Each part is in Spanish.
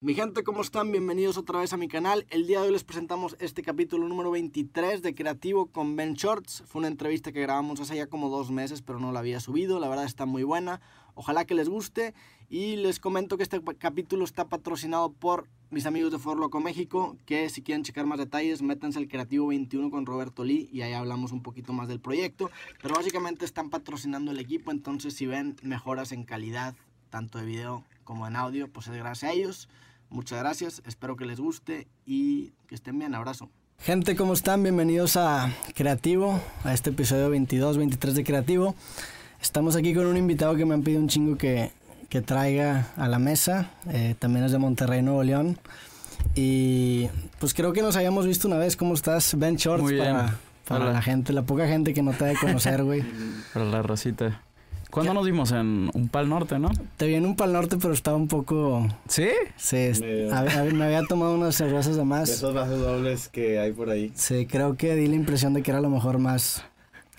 Mi gente, ¿cómo están? Bienvenidos otra vez a mi canal. El día de hoy les presentamos este capítulo número 23 de Creativo con Ben Shorts. Fue una entrevista que grabamos hace ya como dos meses, pero no la había subido. La verdad está muy buena. Ojalá que les guste. Y les comento que este capítulo está patrocinado por mis amigos de Forloco México, que si quieren checar más detalles, métanse al Creativo 21 con Roberto Lee y ahí hablamos un poquito más del proyecto. Pero básicamente están patrocinando el equipo, entonces si ven mejoras en calidad, tanto de video como en audio, pues es gracias a ellos. Muchas gracias, espero que les guste y que estén bien. Abrazo. Gente, ¿cómo están? Bienvenidos a Creativo, a este episodio 22, 23 de Creativo. Estamos aquí con un invitado que me han pedido un chingo que, que traiga a la mesa. Eh, también es de Monterrey, Nuevo León. Y pues creo que nos habíamos visto una vez. ¿Cómo estás? Ben Shorts Muy bien. para, la gente, la poca gente que no te ha de conocer, güey. Para la racita. ¿Cuándo nos vimos? En un pal norte, ¿no? Te vi en un pal norte, pero estaba un poco... ¿Sí? Sí, Medio. a- a- me había tomado unas cervezas de De más. esos vasos dobles que hay por ahí. Sí, creo que di la impresión de que era a lo mejor más,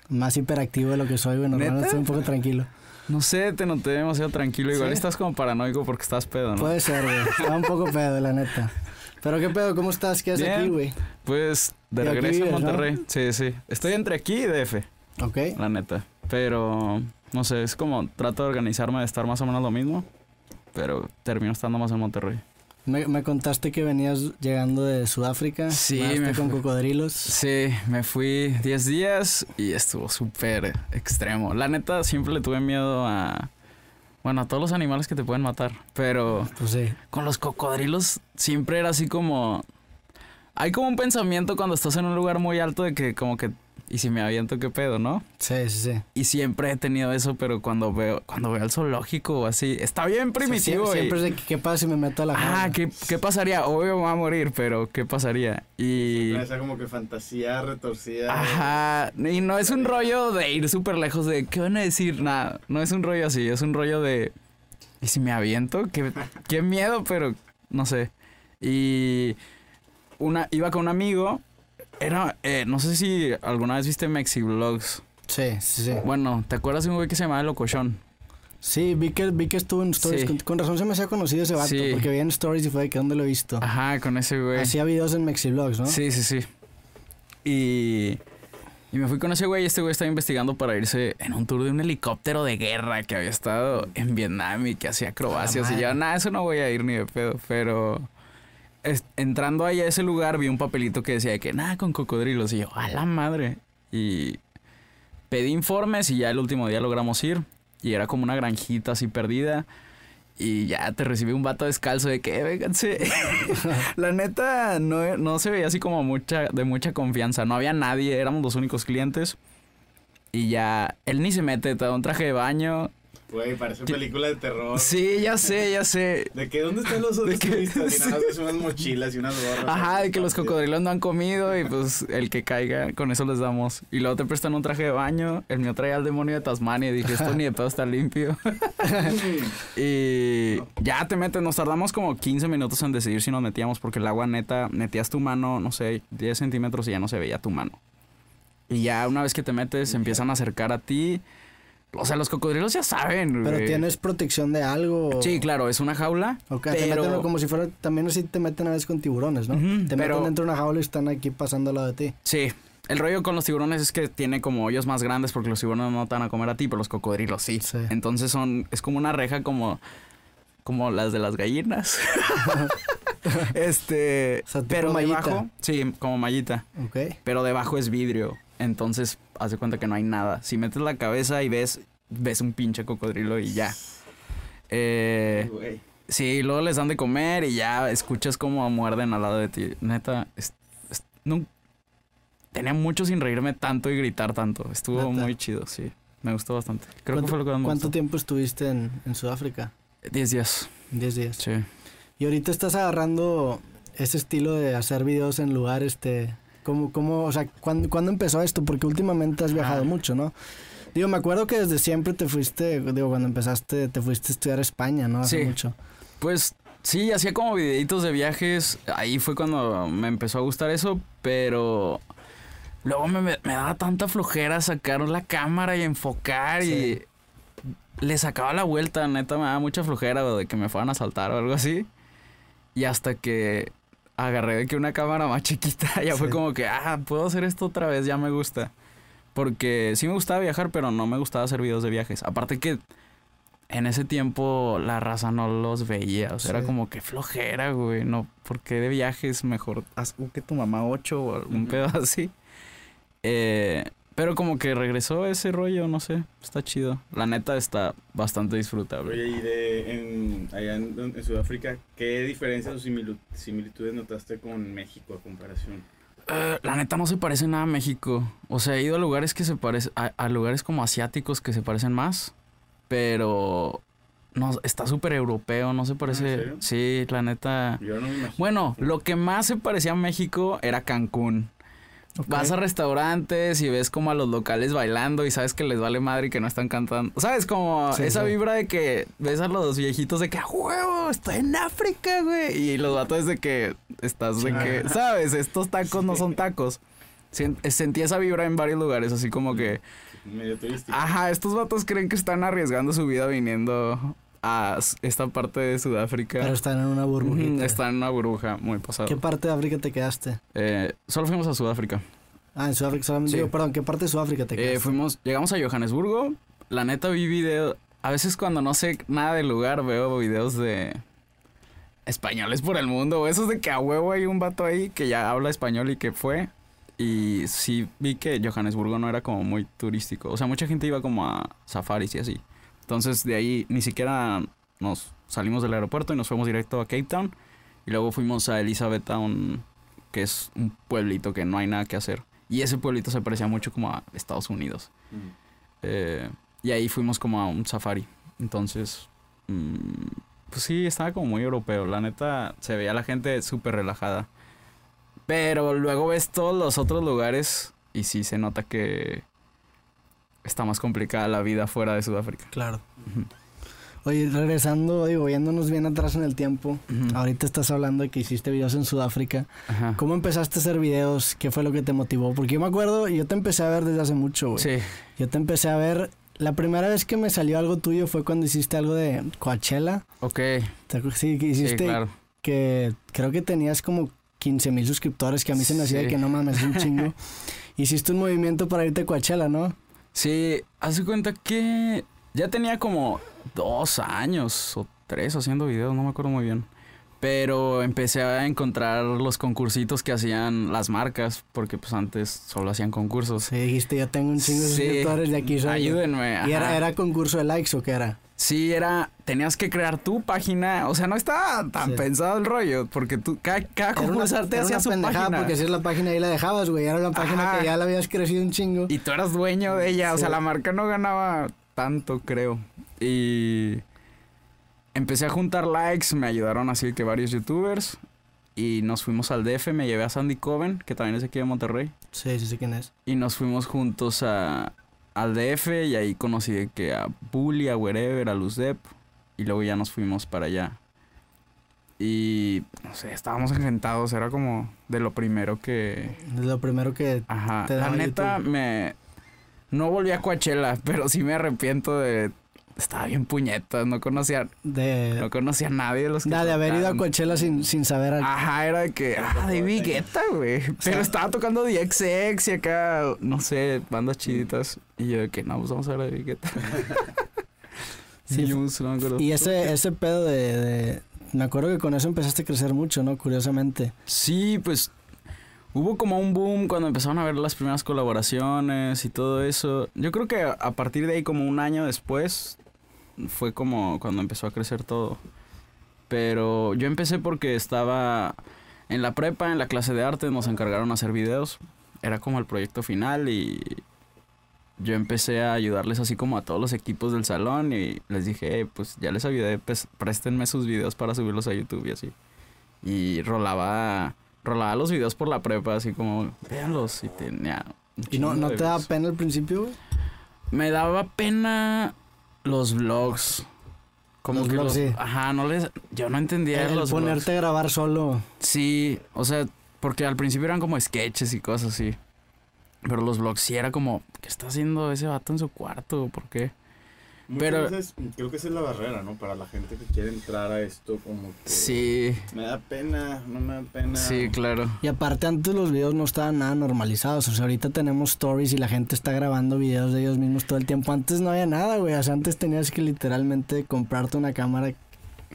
más hiperactivo de lo que soy, güey. Normalmente estoy un poco tranquilo. No sé, te noté demasiado tranquilo. Igual ¿Sí? estás como paranoico porque estás pedo, ¿no? Puede ser, güey. Estaba un poco pedo, la neta. Pero qué pedo, ¿cómo estás? ¿Qué haces aquí, güey? Pues de regreso vives, a ¿no? Monterrey. Sí, sí. Estoy entre aquí y DF, Ok. la neta. Pero, no sé, es como trato de organizarme de estar más o menos lo mismo. Pero termino estando más en Monterrey. Me, me contaste que venías llegando de Sudáfrica. Sí, me con fui. cocodrilos. Sí, me fui 10 días y estuvo súper extremo. La neta, siempre le tuve miedo a... Bueno, a todos los animales que te pueden matar. Pero Pues sí. con los cocodrilos siempre era así como... Hay como un pensamiento cuando estás en un lugar muy alto de que como que... ¿Y si me aviento qué pedo, no? Sí, sí, sí. Y siempre he tenido eso, pero cuando veo cuando veo al zoológico o así... Está bien primitivo. Sí, y- siempre es de qué pasa si me meto a la Ah? ¿qué, ¿qué pasaría? Obvio me va a morir, pero ¿qué pasaría? Y... Esa como que fantasía retorcida. Ajá, y no es un rollo de ir súper lejos de qué van a decir, nada, no es un rollo así, es un rollo de ¿y si me aviento? Qué, qué miedo, pero no sé. Y una iba con un amigo, era eh, no sé si alguna vez viste Mexi Vlogs. Sí, sí, sí. Bueno, ¿te acuerdas de un güey que se llamaba Locochón? Sí, vi que, vi que estuvo en stories. Sí. Con, con razón se me hacía conocido ese vato. Sí. Porque vi en stories y fue de que dónde lo he visto. Ajá, con ese güey. Hacía videos en Mexivlogs, ¿no? Sí, sí, sí. Y, y me fui con ese güey y este güey estaba investigando para irse en un tour de un helicóptero de guerra que había estado en Vietnam y que hacía acrobacias. Ah, y yo, madre. nada, eso no voy a ir ni de pedo. Pero entrando ahí a ese lugar vi un papelito que decía que nada con cocodrilos. Y yo, a la madre. Y pedí informes y ya el último día logramos ir. Y era como una granjita así perdida. Y ya te recibí un vato descalzo de que, "Eh, vénganse. La neta, no, no se veía así como mucha, de mucha confianza. No había nadie, éramos los únicos clientes. Y ya, él ni se mete, te da un traje de baño. Güey, parece película de terror. Sí, ya sé, ya sé. ¿De que dónde están los otros que- turistas? Y nada más unas mochilas y unas gorras. Ajá, de que los cocodrilos no han comido y pues el que caiga, con eso les damos. Y luego te prestan un traje de baño. El mío traía al demonio de Tasmania y dije, esto ni de pedo está limpio. y ya te metes, nos tardamos como 15 minutos en decidir si nos metíamos porque el agua neta, metías tu mano, no sé, 10 centímetros y ya no se veía tu mano. Y ya una vez que te metes, se empiezan a acercar a ti. O sea, los cocodrilos ya saben. Pero tienes protección de algo. Sí, claro, es una jaula. Ok, te meten como si fuera, también así te meten a veces con tiburones, ¿no? Te pero- meten dentro de una jaula y están aquí pasando al lado de ti. Sí. El rollo con los tiburones es que tiene como hoyos más grandes porque los tiburones no te van a comer a ti, pero los cocodrilos sí. Sí. Entonces son, es como una reja como, como las de las gallinas. este, O sea, pero mallita. debajo, sí, como mallita, Ok. pero debajo es vidrio. Entonces, haz de cuenta que no hay nada. Si metes la cabeza y ves, ves un pinche cocodrilo y ya. Eh. Sí, luego les dan de comer y ya escuchas cómo muerden al lado de ti. Neta, es- es- nun- tenía mucho sin reírme tanto y gritar tanto. Estuvo Neta. muy chido, sí. Me gustó bastante. Creo que ¿Cuánto- fue lo que más ¿Cuánto gustó. tiempo estuviste en, en Sudáfrica? 10 días, 10 días. sí. Y ahorita estás agarrando ese estilo de hacer videos en lugar, este... ¿Cómo, cómo, o sea, ¿cuándo, cuándo empezó esto? Porque últimamente has viajado mucho, ¿no? Digo, me acuerdo que desde siempre te fuiste, digo, cuando empezaste, te fuiste a estudiar a España, ¿no? Hace Sí. mucho. Pues sí, hacía como videitos de viajes. Ahí fue cuando me empezó a gustar eso, pero luego me, me daba tanta flojera sacar la cámara y enfocar Sí. y le sacaba la vuelta, neta me daba mucha flojera de que me fueran a saltar o algo así. Y hasta que agarré de que una cámara más chiquita, ya fue como que, ah, puedo hacer esto otra vez, ya me gusta. Porque sí me gustaba viajar, pero no me gustaba hacer videos de viajes. Aparte que en ese tiempo la raza no los veía. O sea, era como que flojera, güey. No, porque de viajes mejor haz que tu mamá 8 o algún pedo así. Eh, pero como que regresó ese rollo, no sé. Está chido. La neta está bastante disfrutable. Oye, y de, en, allá en, en Sudáfrica, ¿qué diferencias o similitudes notaste con México a comparación? Eh, la neta no se parece nada a México. O sea, he ido a lugares que se parecen, a, a lugares como asiáticos que se parecen más, pero no, está súper europeo, no se parece. serio? Sí, la neta. Yo no me imagino. Bueno, lo que más se parecía a México era Cancún. Vas a restaurantes y ves como a los locales bailando y sabes que les vale madre y que no están cantando. ¿Sabes? Como Sí, esa sí. vibra de que ves a los viejitos de que a huevo, estoy en África, güey. Y los vatos de que estás de que, ¿sabes? Estos tacos no son tacos. Sien- Sentí esa vibra en varios lugares, así como que, Medio turístico. ajá, estos vatos creen que están arriesgando su vida viniendo a esta parte de Sudáfrica. Pero están en una Ujú, burbujita. Están en una burbuja muy pasada. ¿Qué parte de África te quedaste? Eh, solo fuimos a Sudáfrica. Ah, en Sudáfrica solamente. Sí. Digo, perdón, ¿qué parte de Sudáfrica te Eh, quedaste? fuimos, llegamos a Johannesburgo. La neta vi video. A veces cuando no sé nada del lugar veo videos de españoles por el mundo. O esos de que a huevo hay un vato ahí que ya habla español y que fue. Y sí vi que Johannesburgo no era como muy turístico. O sea, mucha gente iba como a safaris y así. Entonces de ahí ni siquiera nos salimos del aeropuerto y nos fuimos directo a Cape Town. Y luego fuimos a Elizabethtown, que es un pueblito que no hay nada que hacer. Y ese pueblito se parecía mucho como a Estados Unidos. Mm. Eh, y ahí fuimos como a un safari. Entonces, mm, pues sí, estaba como muy europeo. La neta, se veía la gente súper relajada. Pero luego ves todos los otros lugares y sí se nota que está más complicada la vida fuera de Sudáfrica. Claro. Ujú. Oye, regresando, digo, yéndonos bien atrás en el tiempo. Ahorita estás hablando de que hiciste videos en Sudáfrica. Ajá. ¿Cómo empezaste a hacer videos? ¿Qué fue lo que te motivó? Porque yo me acuerdo, yo te empecé a ver desde hace mucho, güey. Sí, Yo te empecé a ver. La primera vez que me salió algo tuyo fue cuando hiciste algo de Coachella. ok. Sí, que Sí, hiciste claro. que creo que tenías como 15 mil suscriptores, que a mí se me hacía Sí. que no mames, es un chingo. hiciste un movimiento para irte a Coachella, ¿no? Sí, hace cuenta que ya tenía como dos años o tres haciendo videos, no me acuerdo muy bien. Pero empecé a encontrar los concursitos que hacían las marcas, porque pues antes solo hacían concursos. Sí, dijiste, yo tengo un chingo de Sí. suscriptores de aquí. soy yo". Ayúdenme. ¿Y era, era concurso de likes o qué era? Sí, era, tenías que crear tu página, o sea, no estaba tan Sí. pensado el rollo, porque tú, cada, cada concursante hacía su página. porque si es la página ahí la dejabas, güey. Era una página Ajá. que ya la habías crecido un chingo. Y tú eras dueño de ella, o Sí. sea, la marca no ganaba tanto, creo. Y empecé a juntar likes, me ayudaron así que varios youtubers. Y nos fuimos al DF, me llevé a Sandy Coven, que también es aquí de Monterrey. Sí, sí sé quién es. Y nos fuimos juntos a, al DF y ahí conocí de que a Bully, a Wherever, a Luz Dep. Y luego ya nos fuimos para allá. Y no sé, estábamos engentados, era como de lo primero que, Es lo primero que... Ajá. Te La neta, YouTube. me. No volví a Coachella, pero sí me arrepiento de. Estaba bien puñetas, no conocía, De, no conocía a nadie de los que da, de haber ido a. Coachella sin, sin saber... a- Ajá, era de que, ah, David Guetta, güey. Pero estaba tocando DXX y acá, no sé, bandas chiditas. Y yo de que, no, pues vamos a ver a David Guetta. Sí, no me acuerdo. Y ese, ese pedo de, de- Me acuerdo que con eso empezaste a crecer mucho, ¿no? Curiosamente. Sí, pues hubo como un boom cuando empezaron a ver las primeras colaboraciones y todo eso. Yo creo que a partir de ahí, como un año después, fue como cuando empezó a crecer todo. Pero yo empecé porque estaba en la prepa, en la clase de arte, nos encargaron a hacer videos. Era como el proyecto final y yo empecé a ayudarles así como a todos los equipos del salón y les dije, "Eh, pues ya les ayudé, pues préstenme sus videos para subirlos a YouTube y así. Y rolaba, rolaba los videos por la prepa, así como, véanlos, y tenía... ¿Y no, no te da pena al principio, güey? Me daba pena los vlogs. Como Los que vlogs, los- sí. Ajá, no les... Yo no entendía El los ponerte vlogs. a grabar solo. Sí, o sea, porque al principio eran como sketches y cosas así. Pero los vlogs sí era como, ¿qué está haciendo ese vato en su cuarto? ¿Por qué? Muchas Pero- veces creo que esa es la barrera, ¿no? Para la gente que quiere entrar a esto, como que. Sí, Me da pena, no me da pena. sí, claro. Y aparte antes los videos no estaban nada normalizados, o sea, ahorita tenemos stories y la gente está grabando videos de ellos mismos todo el tiempo. Antes no había nada, güey, o sea, antes tenías que literalmente comprarte una cámara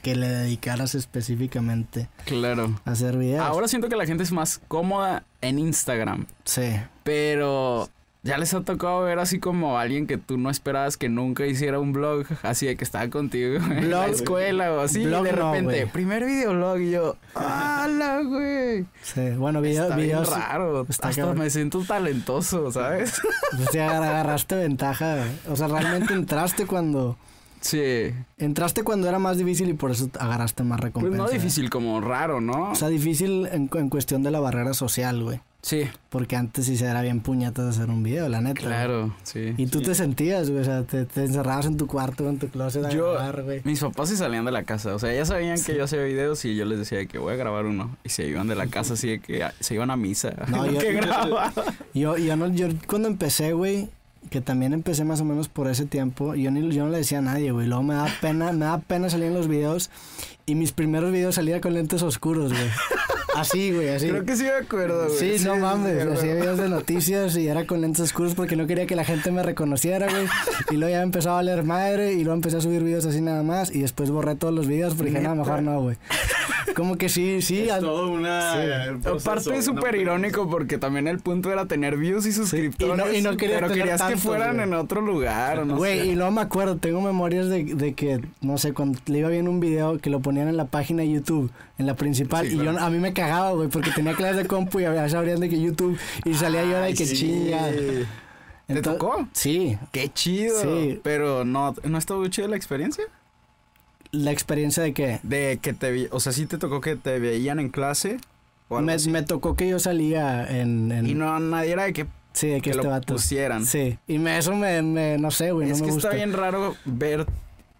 que le dedicaras específicamente Claro. a hacer videos. Ahora siento que la gente es más cómoda en Instagram, Sí. pero ya les ha tocado ver así como alguien que tú no esperabas que nunca hiciera un blog, así de que estaba contigo en la Blog- escuela o así, y blog de no, repente, güey. primer videolog y yo, ¡hala, güey! Sí, bueno, video- Está bien videos. raro, está hasta cabrón. me siento talentoso, ¿sabes? Pues agar- agarraste ventaja. güey. O sea, realmente entraste cuando. sí, Entraste cuando era más difícil y por eso agarraste más pues recompensa. no difícil, como raro, ¿no? O sea, difícil en, en cuestión de la barrera social, güey. Sí, Porque antes sí se era bien puñetas hacer un video, la neta. claro, sí. Y tú te sentías, güey, o sea, te, te encerrabas en tu cuarto, en tu closet a grabar, güey. Mis papás se salían de la casa, o sea, ya sabían que yo hacía videos y yo les decía que voy a grabar uno. Y se iban de la casa así de que se iban a misa. No, yo- que. Yo, yo, no, yo cuando empecé, güey, que también empecé más o menos por ese tiempo, yo, ni, yo no le decía a nadie, güey. Luego me daba pena, me daba pena salir en los videos y mis primeros videos salía con lentes oscuros, güey. Así, güey, así. Creo que sí me acuerdo, güey. Sí, no mames, sí, hacía videos de noticias y era con lentes oscuros porque no quería que la gente me reconociera, güey. Y luego ya empezó a valer madre y luego empecé a subir videos así nada más y después borré todos los videos porque dije, no, mejor no, güey. Como que sí, sí. Es al- todo una. Sí. proceso, Aparte es súper irónico porque también el punto era tener views y suscriptores. y no quería pero tener querías que tantos, fueran güey. en otro lugar o no Güey, sé. y no me acuerdo, tengo memorias de, de que, no sé, cuando le iba viendo un video que lo ponían en la página de YouTube, en la principal, Sí, y claro. yo a mí me cagaba, güey, porque tenía clases de compu y ya sabrían de que YouTube, y salía yo de que sí. chinga. ¿Te tocó? Sí, Qué chido. Sí. Pero no, ¿no estuvo chido la experiencia? la experiencia de que De que te vi, o sea, sí te tocó que te veían en clase o algo me, así? me tocó que yo salía en... en- Y no nadie era de que, sí, de que, que este lo vato. pusieran. Sí, y me, eso me, me- no sé, güey, no es me que gusta. está bien raro ver.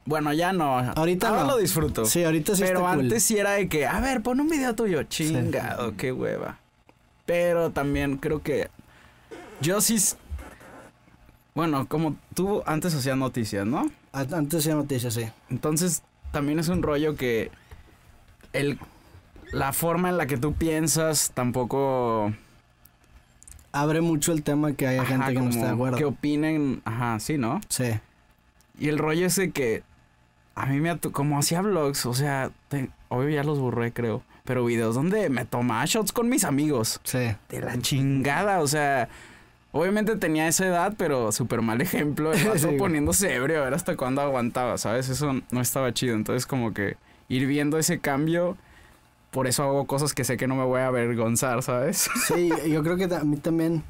Bueno, ya no. Ahorita Ahora no. lo disfruto. Sí, ahorita sí Pero está cool. antes sí era de que, a ver, pon un video tuyo. Chingado, qué hueva. Pero también creo que. Yo sí. Bueno, como tú antes hacías noticias, ¿no? Antes hacía noticias, sí. Entonces, también es un rollo que. El, la forma en la que tú piensas tampoco. Abre mucho el tema que haya ajá, gente que no está de acuerdo. Que opinen. Ajá, sí, ¿no? Sí. Y el rollo es de que a mí me como hacía vlogs, o sea, te- obvio ya los borré, creo, pero videos donde me tomaba shots con mis amigos. Sí. De la chingada, o sea, obviamente tenía esa edad, pero súper mal ejemplo, el Sí, poniéndose ebrio, a ver hasta cuándo aguantaba, ¿sabes? Eso no estaba chido, entonces como que ir viendo ese cambio, por eso hago cosas que sé que no me voy a avergonzar, ¿sabes? Sí, yo creo que a mí también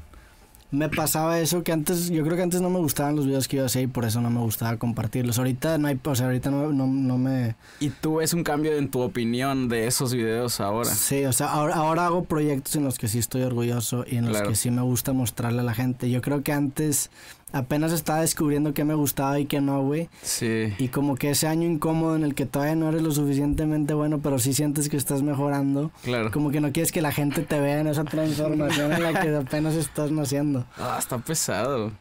me pasaba eso que antes, yo creo que antes no me gustaban los videos que yo hacía y por eso no me gustaba compartirlos. Ahorita no hay, o sea, ahorita no, no, no me... Y tú ves un cambio en tu opinión de esos videos ahora. Sí, o sea, ahora, ahora hago proyectos en los que sí estoy orgulloso y en los que sí me gusta mostrarle a la gente. Yo creo que antes apenas estaba descubriendo qué me gustaba y qué no, güey. Sí. Y como que ese año incómodo en el que todavía no eres lo suficientemente bueno, pero sí sientes que estás mejorando. Claro. Como que no quieres que la gente te vea en esa transformación en la que apenas estás naciendo. Ah, está pesado.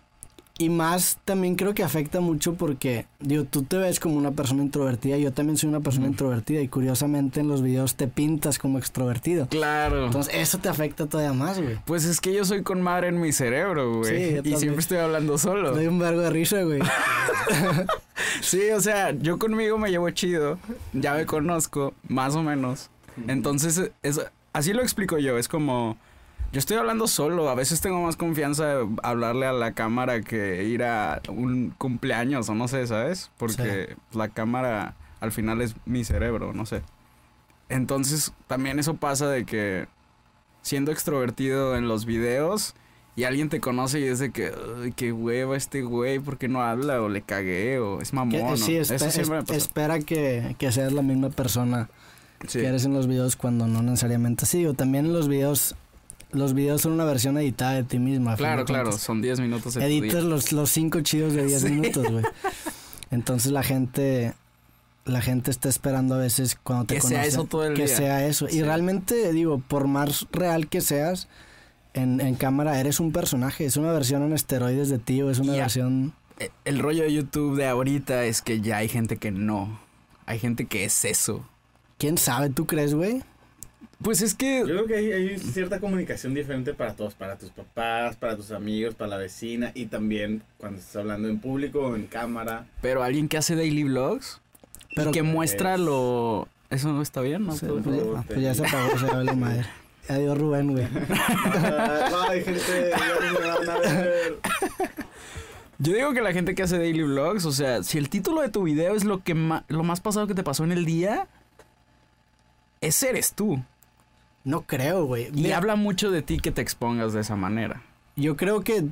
Y más también creo que afecta mucho porque, digo, tú te ves como una persona introvertida, yo también soy una persona introvertida y curiosamente en los videos te pintas como extrovertido. Claro. Entonces eso te afecta todavía más, güey. pues es que yo soy con madre en mi cerebro, güey. Sí, y también. siempre estoy hablando solo. Doy un vergo de risa, güey. Sí, o sea, yo conmigo me llevo chido. Ya me conozco, más o menos. Entonces, es, así lo explico yo. Es como. Yo estoy hablando solo. A veces tengo más confianza de hablarle a la cámara que ir a un cumpleaños o no sé, ¿sabes? Porque la cámara al final es mi cerebro, no sé. Entonces, también eso pasa de que siendo extrovertido en los videos y alguien te conoce y es de que, "Ay, qué hueva este güey, ¿por qué no habla? O le cagué, o es mamón. Que- sí, espe- eso siempre me pasa. espera que, que seas la misma persona Sí. que eres en los videos cuando no necesariamente así. O también en los videos, los videos son una versión editada de ti misma. Claro, claro, cuentas. son 10 minutos de Editas los, los cinco chidos de 10 Sí. minutos, güey. Entonces la gente, la gente está esperando a veces cuando te Que sea eso todo el que día. sea eso. Sí. Y realmente, digo, por más real que seas, en, en cámara eres un personaje, es una versión en esteroides de ti o es una versión... eh, el rollo de YouTube de ahorita es que ya hay gente que no. Hay gente que es eso. ¿Quién sabe? ¿Tú crees, güey? Pues es Yo que. creo que hay, hay cierta comunicación diferente para todos, para tus papás, para tus amigos, para la vecina y también cuando estás hablando en público o en cámara. Pero alguien que hace daily vlogs Pero y que muestra es- lo. Eso no está bien, ¿no? Sí, pues, ya, pues ya se apagó, se vale madre. Adiós, Rubén, güey. Ay, gente, ya no me van a ver. Yo digo que la gente que hace daily vlogs, o sea, si el título de tu video es lo que ma- lo más pasado que te pasó en el día, ese eres tú. No creo, güey. Y habla mucho de ti que te expongas de esa manera. Yo creo que.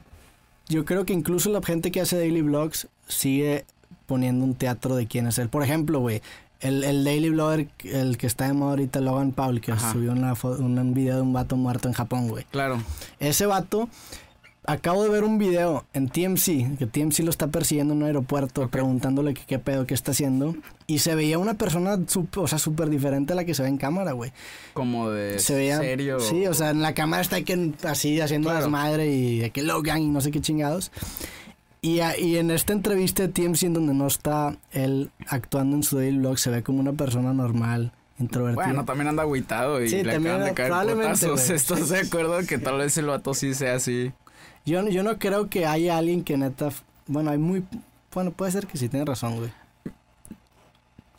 Yo creo que incluso la gente que hace daily vlogs sigue poniendo un teatro de quién es él. Por ejemplo, güey. El, el daily vlogger, el que está de moda ahorita, Logan Paul, que Ajá. subió una un video de un vato muerto en Japón, güey. Claro. Ese vato, acabo de ver un video en TMC, que TMC lo está persiguiendo en un aeropuerto, preguntándole que qué pedo, qué está haciendo. Y se veía una persona, sup- o sea, súper diferente a la que se ve en cámara, güey. Como de Se veía... serio. Sí, o sea, en la cámara está que, así haciendo Claro. desmadre y de que Logan y no sé qué chingados. Y, y en esta entrevista de TMC en donde no está él actuando en su daily vlog, se ve como una persona normal, introvertida. Bueno, también anda agüitado y Sí, le acaban de caer probablemente. ¿Estás de acuerdo que tal vez el vato sí sea así? Yo, yo no creo que haya alguien que neta... Bueno, hay muy... Bueno, puede ser que sí, tiene razón, güey.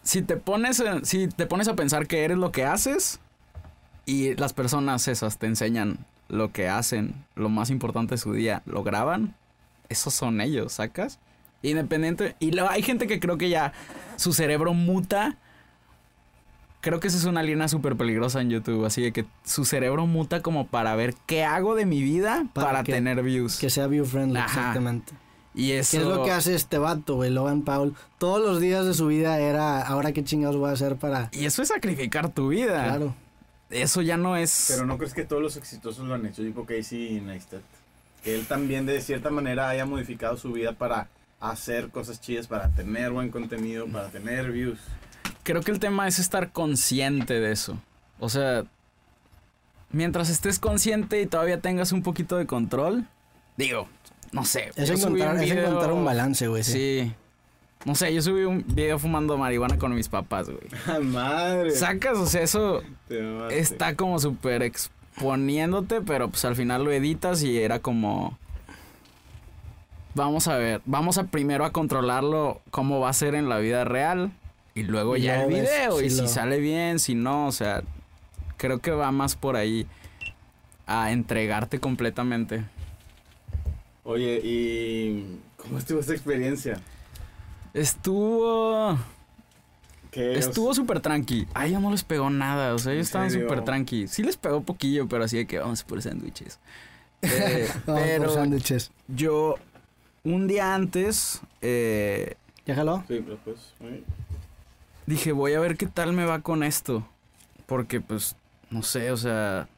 Si te pones, si te pones a pensar que eres lo que haces y las personas esas te enseñan lo que hacen, lo más importante de su día, lo graban, esos son ellos, ¿sacas? Independiente. Y luego hay gente que creo que ya su cerebro muta. Creo que esa es una línea súper peligrosa en YouTube. Así de que su cerebro muta como para ver qué hago de mi vida Para para, que- tener views. Que sea view friendly, Ajá. exactamente. y eso. ¿Qué es lo que hace este vato, güey? Logan Paul. Todos los días de su vida era, ahora qué chingados voy a hacer para... Y eso es sacrificar tu vida. Claro. Eso ya no es. Pero no crees que todos los exitosos lo han hecho, tipo Casey Neistat. Que él también de cierta manera haya modificado su vida para hacer cosas chidas, para tener buen contenido, para tener views. Creo que el tema es estar consciente de eso. O sea, mientras estés consciente y todavía tengas un poquito de control, digo, no sé. Es encontrar, un es encontrar un balance, güey. Sí. Sí. No sé, yo subí un video fumando marihuana con mis papás, güey. ¡Ah, madre! Sacas, o sea, eso está como súper exponiéndote, pero pues al final lo editas y era como... Vamos a ver, vamos a primero a controlarlo cómo va a ser en la vida real y luego Y ya el ves video si y si sale bien, si no, o sea, creo que va más por ahí a entregarte completamente. Oye, ¿y cómo estuvo esta experiencia? Estuvo ¿Qué estuvo súper tranqui. A ellos no les pegó nada, o sea, ellos ¿En estaban súper tranqui. Sí les pegó poquillo, pero así de que vamos por sándwiches. Eh, Vamos por pero sándwiches. Yo, un día antes, eh, ¿Ya jaló? Sí, pero pues... dije, voy a ver qué tal me va con esto. Porque, pues, no sé, o sea,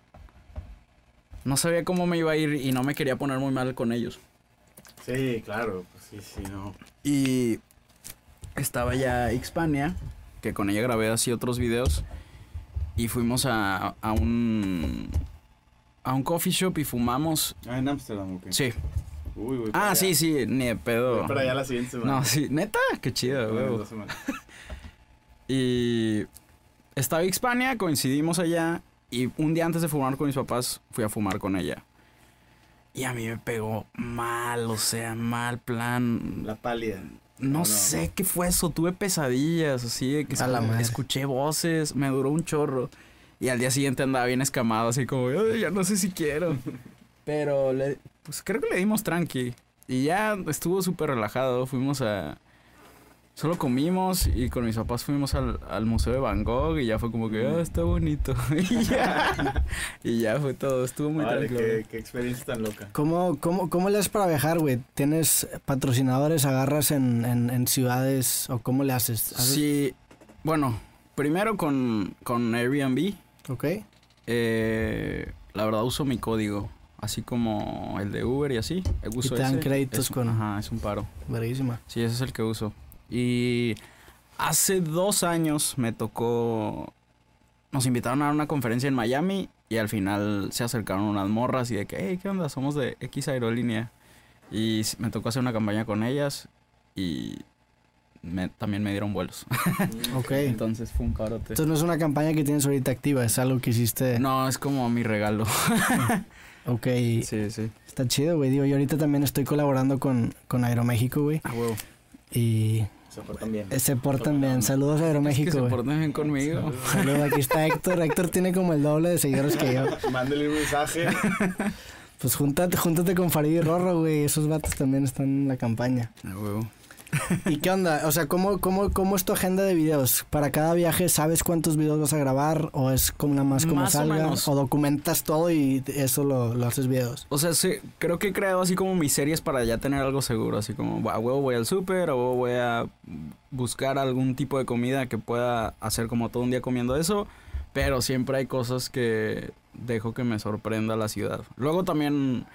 no sabía cómo me iba a ir y no me quería poner muy mal con ellos. Sí, claro, pues sí, sí, no. Y estaba ya Xpania, que con ella grabé así otros videos. Y fuimos a, a un... A un coffee shop y fumamos. Ah, en Ámsterdam, ok. Sí. Uy, para Ah, allá. sí, sí, ni de pedo. Voy para allá la siguiente semana. No, sí, neta, qué chido, Bueno, en huevo. dos semanas. Y estaba Hispania, coincidimos allá. Y un día antes de fumar con mis papás, fui a fumar con ella. Y a mí me pegó mal, o sea, mal plan. La pálida. No, no. sé qué fue eso, tuve pesadillas, así de que A la madre. escuché voces, me duró un chorro. Y al día siguiente andaba bien escamado, así como, "Ay, ya no sé si quiero. Pero, le- pues creo que le dimos tranqui. Y ya estuvo súper relajado, fuimos a... Solo comimos y con mis papás fuimos al, al Museo de Van Gogh y ya fue como que, ah, está bonito. y ya. y ya fue todo, estuvo muy Vale, tranquilo. qué, qué experiencia tan loca. ¿Cómo, cómo, ¿Cómo le haces para viajar, güey? ¿Tienes patrocinadores, agarras en, en, en ciudades o cómo le haces? ¿Haces- Sí, bueno, primero con, con Airbnb. ¿Ok? Eh, la verdad uso mi código, así como el de Uber y así. Uso te dan ese. créditos Es- con- Ajá, es un paro. Verguísima. Sí, ese es el que uso. Y hace dos años me tocó... Nos invitaron a una conferencia en Miami y al final se acercaron unas morras y de que, hey, ¿qué onda? Somos de X Aerolínea. Y me tocó hacer una campaña con ellas y me- también me dieron vuelos. Ok. Entonces fue un carote. Entonces no es una campaña que tienes ahorita activa, es algo que hiciste. No, es como mi regalo. Ok. Sí, sí. Está chido, güey. Digo, yo ahorita también estoy colaborando con, con Aeroméxico, güey. A huevo. Y Se portan bien. eh, se portan bien. Saludos a Es que Aeroméxico, se güey. porten bien conmigo. Saludos, aquí está Héctor. Héctor tiene como el doble de seguidores que yo. Mándale un mensaje. Pues júntate, júntate con Farid y Rorro, güey. Esos vatos también están en la campaña. A huevo. ¿Y qué onda? O sea, ¿cómo, cómo, ¿cómo es tu agenda de videos? ¿Para cada viaje sabes cuántos videos vas a grabar? ¿O es como nada más como Más o salga? menos. ¿O documentas todo y eso lo, lo haces videos? O sea, sí, creo que he creado así como mis series para ya tener algo seguro. Así como, a huevo voy al súper, a huevo voy a buscar algún tipo de comida que pueda hacer como todo un día comiendo eso. Pero siempre hay cosas que dejo que me sorprenda la ciudad. Luego también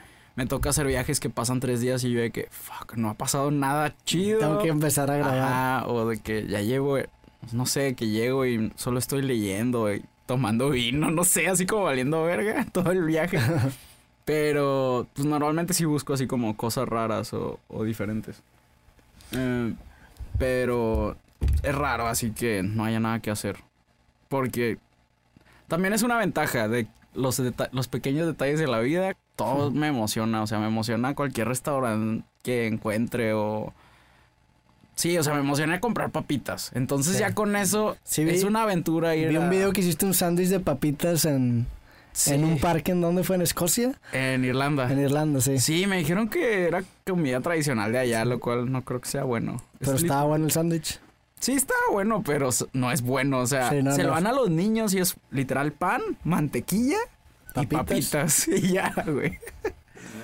me toca hacer viajes que pasan tres días y yo de que, fuck, no ha pasado nada chido. Tengo que empezar a grabar. Ajá, o de que ya llego, eh, no sé, que llego y solo estoy leyendo y tomando vino, no sé, así como valiendo verga todo el viaje. Pero, pues normalmente sí busco así como cosas raras o, o diferentes. Eh, pero es raro, así que no haya nada que hacer. Porque también es una ventaja de los, deta- los pequeños detalles de la vida. Todo me emociona, o sea, me emociona cualquier restaurante que encuentre o... Sí, o sea, me emociona comprar papitas. Entonces Sí. ya con eso Sí, vi- es una aventura ir Vi un a- video que hiciste un sándwich de papitas en, Sí, en un parque. ¿En dónde fue? ¿En Escocia? En Irlanda. En Irlanda, sí. Sí, me dijeron que era comida tradicional de allá, lo cual no creo que sea bueno. Pero Es estaba bueno el sándwich. Sí, estaba bueno, pero no es bueno. O sea, Sí, no, se no. lo dan a los niños y es literal pan, mantequilla y Papitas. papitas. Y ya, güey.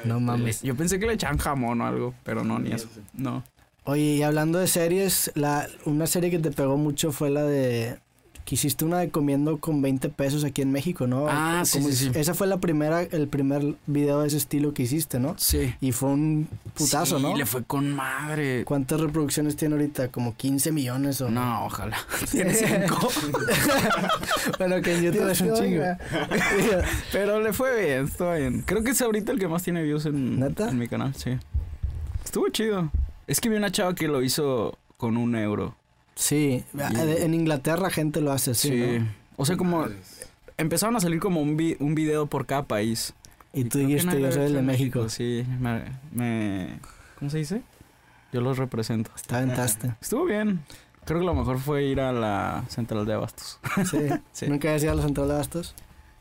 No mames. Yo pensé que le echaban jamón o algo, pero no, ni eso. No. Oye, y hablando de series, la, una serie que te pegó mucho fue la de... Que hiciste una de comiendo con 20 pesos aquí en México, ¿no? Ah, sí, sí, sí. Esa fue la primera, el primer video de ese estilo que hiciste, ¿no? Sí. Y fue un putazo, Sí, ¿no? le fue con madre. ¿Cuántas reproducciones tiene ahorita? ¿Como 15 millones o No, ojalá. Tiene cinco. bueno, que en YouTube es un chingo. Pero le fue bien, estuvo bien. Creo que es ahorita el que más tiene views en, ¿Neta? en mi canal, sí. Estuvo chido. Es que vi una chava que lo hizo con un euro. Sí, en Inglaterra gente lo hace así, Sí. ¿no? O sea, como empezaron a salir como un, vi- un video por cada país. Y tú dijiste, yo soy el de México. Sí, me, me- ¿Cómo se dice? Yo los represento. Te aventaste. Estuvo bien. Creo que lo mejor fue ir a la central de abastos. Sí. Sí. ¿Nunca habías ido a la central de bastos?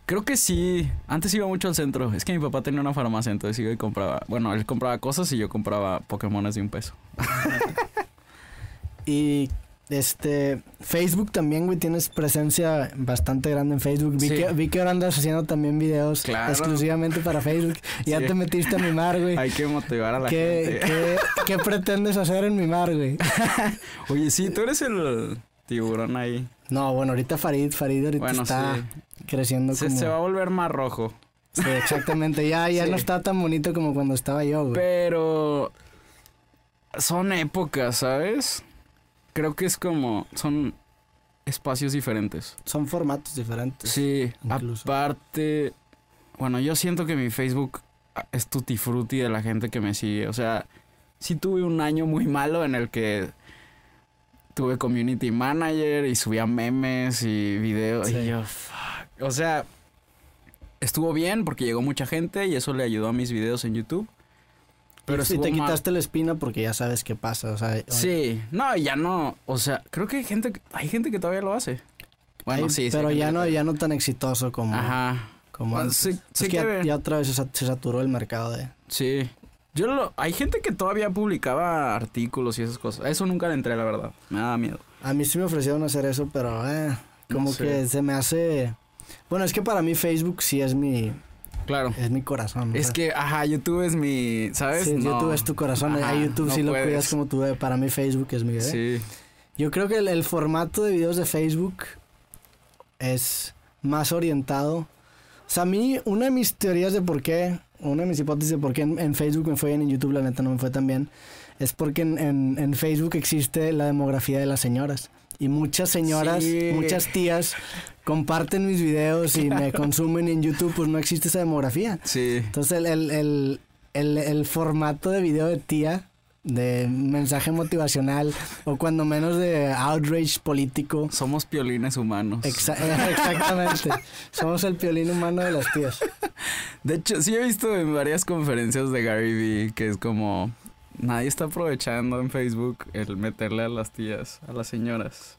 Creo que sí. Antes iba mucho al centro. Es que mi papá tenía una farmacia, entonces iba y compraba. Bueno, él compraba cosas y yo compraba Pokémones de un peso. Y este Facebook también, güey, tienes presencia bastante grande en Facebook. Vi, Sí. que, vi que ahora andas haciendo también videos Claro. exclusivamente para Facebook. Ya te metiste a mimar, güey. Hay que motivar a la ¿Qué, gente. qué, qué pretendes hacer en mimar, güey? Oye, sí, tú eres el tiburón ahí. No, bueno, ahorita Farid, Farid ahorita Bueno, está sí. creciendo Se, como... se va a volver más rojo. Sí, exactamente. Ya, ya no está tan bonito como cuando estaba yo, güey. Pero son épocas, ¿sabes? Creo que es como son espacios diferentes. Son formatos diferentes. Sí, incluso. aparte, bueno, yo siento que mi Facebook es tutti frutti de la gente que me sigue. O sea, sí tuve un año muy malo en el que tuve community manager y subía memes y videos. Sí. Y yo, fuck. O sea, estuvo bien porque llegó mucha gente y eso le ayudó a mis videos en YouTube. Pero estuvo te mal. quitaste la espina porque ya sabes qué pasa. O sea, Sí, no, ya no. O sea, creo que hay gente, que- hay gente que todavía lo hace. Bueno, sí, sí, Pero ya no, ya no tan exitoso como, Ajá. como Bueno, antes. sí, Es sí que ya, otra vez se, sa- se saturó el mercado de... Sí. Yo lo, hay gente que todavía publicaba artículos y esas cosas. Eso nunca le entré, la verdad. Me daba miedo. A mí sí me ofrecieron hacer eso, pero eh, como No sé. que se me hace... Bueno, es que para mí Facebook sí es mi, Claro. es mi corazón. Es que, ajá, YouTube es mi, ¿sabes? Sí, No. YouTube es tu corazón. Ajá, a YouTube no sí lo cuidas como tu bebé. Para mí Facebook es mi bebé. Sí. Yo creo que el, el formato de videos de Facebook es más orientado. O sea, a mí, una de mis teorías de por qué, una de mis hipótesis de por qué en, en Facebook me fue bien, en YouTube la neta no me fue tan bien, es porque en, en- en Facebook existe la demografía de las señoras. Y muchas señoras, Sí. muchas tías comparten mis videos y me consumen en YouTube, pues no existe esa demografía. Sí. Entonces el, el, el, el, el formato de video de tía, de mensaje motivacional, o cuando menos de outrage político. Somos piolines humanos. Exa- eh, exactamente. Somos el piolín humano de las tías. De hecho, sí he visto en varias conferencias de Gary Vee que es como nadie está aprovechando en Facebook el meterle a las tías, a las señoras.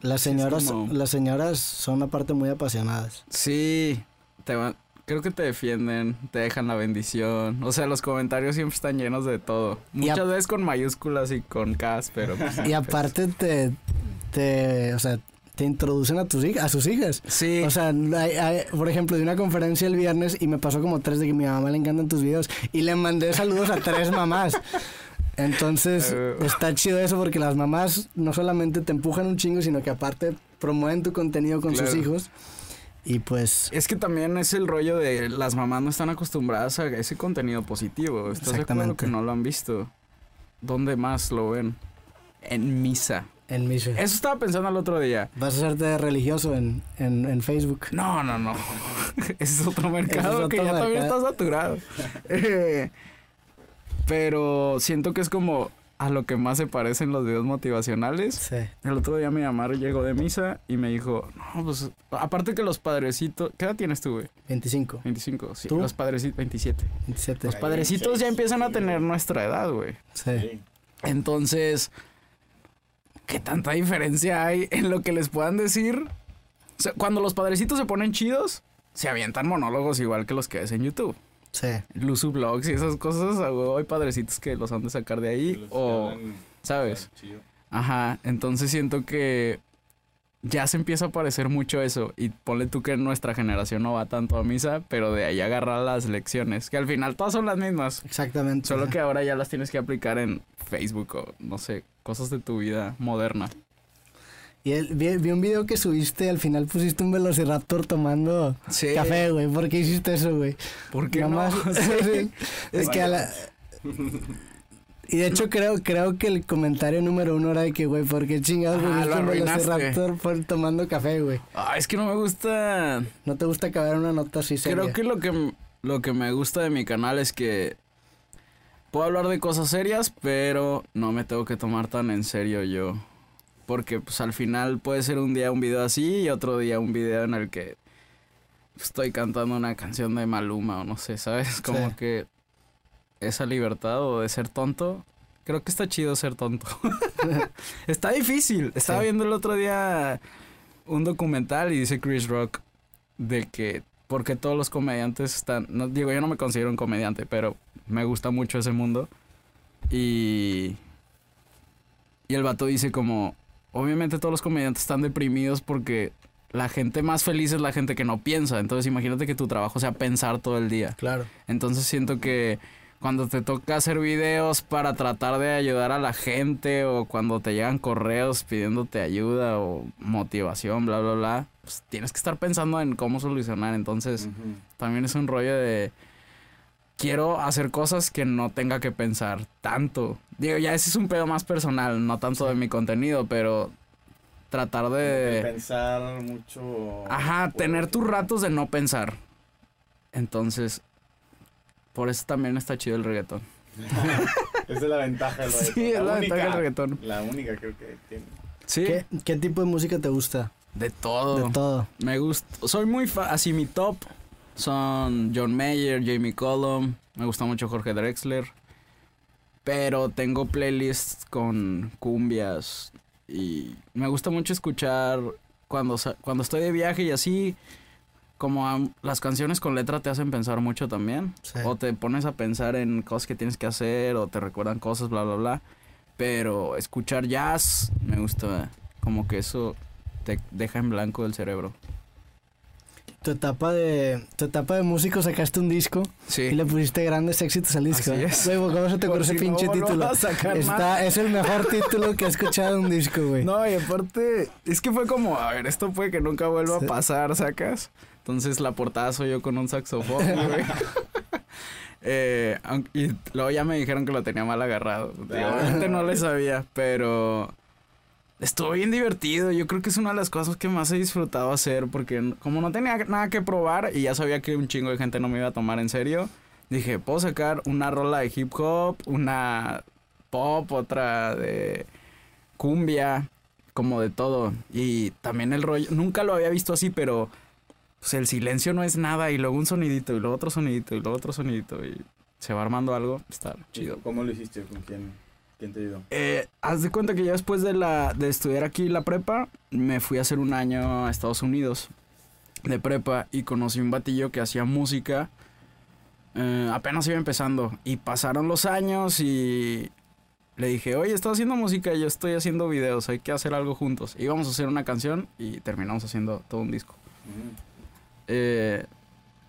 Las señoras, como- las señoras son aparte muy apasionadas. Sí, te van- creo que te defienden, te dejan la bendición. O sea, los comentarios siempre están llenos de todo. Muchas veces con mayúsculas y con Ks, pero pues, Y aparte te, te, o sea, te introducen a tus hijas, a sus hijas. sí. O sea, hay- hay- por ejemplo, di una conferencia el viernes y me pasó como tres de que mi mamá le encantan tus videos y le mandé saludos a tres mamás. Entonces, Eh. está chido eso porque las mamás no solamente te empujan un chingo, sino que aparte promueven tu contenido con sus hijos. Y pues, Es que también es el rollo de las mamás no están acostumbradas a ese contenido positivo. ¿Estás de acuerdo que no lo han visto? ¿Dónde más lo ven? En misa. en mi Eso estaba pensando el otro día. vas a hacerte religioso en, en, en Facebook. No, no, no. Ese es otro mercado otro que ya también está saturado. Eh, pero siento que es como a lo que más se parecen los videos motivacionales. Sí. El otro día mi mamá llegó de misa y me dijo, no, pues, aparte que los padrecitos, ¿qué edad tienes tú, güey? 25, 25, sí, ¿Tú? los padrecitos, 27. 27. Los padrecitos ya 26, empiezan a tener nuestra edad, güey. Sí. Sí. Entonces, ¿qué tanta diferencia hay en lo que les puedan decir? O sea, cuando los padrecitos se ponen chidos, se avientan monólogos igual que los que ves en YouTube. Sí. Luzu y esas cosas, hay padrecitos que los han de sacar de ahí. O, ¿sabes? Ajá, entonces siento que ya se empieza a parecer mucho eso. Y ponle tú que nuestra generación no va tanto a misa, pero de ahí agarrar las lecciones, que al final todas son las mismas. Exactamente. Solo que ahora ya las tienes que aplicar en Facebook o no sé, cosas de tu vida moderna. Vi, vi un video que subiste, al final pusiste un velociraptor tomando Sí. café, güey. ¿Por qué hiciste eso, güey? ¿Por qué Nada no? Sí. Es que a la... Y de hecho creo, creo que el comentario número uno era de que, güey, ¿por qué chingados Ah, pusiste lo velociraptor por tomando café, güey? Ah, es que no me gusta. ¿No te gusta acabar una nota así seria? Creo que lo que lo que me gusta de mi canal es que puedo hablar de cosas serias, pero no me tengo que tomar tan en serio yo. Porque pues al final puede ser un día un video así y otro día un video en el que estoy cantando una canción de Maluma o no sé, ¿sabes? Como Sí. que esa libertad o de ser tonto. Creo que está chido ser tonto. está difícil. Estaba Sí. viendo el otro día un documental y dice Chris Rock de que porque todos los comediantes están, no digo, yo no me considero un comediante, pero me gusta mucho ese mundo. Y y el vato dice como obviamente todos los comediantes están deprimidos porque la gente más feliz es la gente que no piensa. Entonces imagínate que tu trabajo sea pensar todo el día. Claro. Entonces siento que cuando te toca hacer videos para tratar de ayudar a la gente o cuando te llegan correos pidiéndote ayuda o motivación, bla, bla, bla, pues tienes que estar pensando en cómo solucionar. Entonces también es un rollo de... Quiero hacer cosas que no tenga que pensar tanto. Digo, ya ese es un pedo más personal, no tanto de mi contenido, pero tratar de... Pensar mucho. Ajá, por- tener tus ratos de no pensar. Entonces, por eso también está chido el reggaetón. Esa es la ventaja del reggaetón. Sí, es la única, ventaja del reggaetón. La única creo que tiene. Sí, ¿Qué, qué tipo de música te gusta? de todo. De todo. Me gusta, soy muy así mi top son John Mayer, Jamie Cullum, me gusta mucho Jorge Drexler, pero tengo playlists con cumbias y me gusta mucho escuchar cuando cuando estoy de viaje y así como las canciones con letra te hacen pensar mucho también. Sí. O te pones a pensar en cosas que tienes que hacer o te recuerdan cosas, bla, bla, bla. Pero escuchar jazz me gusta. Como que eso te deja en blanco el cerebro. Tu etapa de, tu etapa de músico sacaste un disco y Sí. le pusiste grandes éxitos al disco. Así ¿eh? es. Güey, ¿cómo se te ese si pinche título? Está, es el mejor título que he escuchado de un disco, güey. No, y aparte, es que fue como, a ver, esto puede que nunca vuelva Sí. a pasar, ¿sacas? Entonces la portada soy yo con un saxofón, güey. Eh, y luego ya me dijeron que lo tenía mal agarrado. Digo, Obviamente no le sabía, pero estuvo bien divertido. Yo creo que es una de las cosas que más he disfrutado hacer porque como no tenía nada que probar y ya sabía que un chingo de gente no me iba a tomar en serio, dije, puedo sacar una rola de hip hop, una pop, otra de cumbia, como de todo. Y también el rollo, nunca lo había visto así, pero pues el silencio no es nada y luego un sonidito y luego otro sonidito y luego otro sonidito y se va armando algo, está chido. ¿Cómo lo hiciste? ¿Con quién, quién te ayudó? Eh, haz de cuenta que ya después de, la, de estudiar aquí la prepa, me fui a hacer un año a Estados Unidos de prepa y conocí un batillo que hacía música. eh, apenas iba empezando y pasaron los años y le dije, oye, estoy haciendo música y yo estoy haciendo videos, hay que hacer algo juntos. Íbamos a hacer una canción y terminamos haciendo todo un disco. Mm. Eh,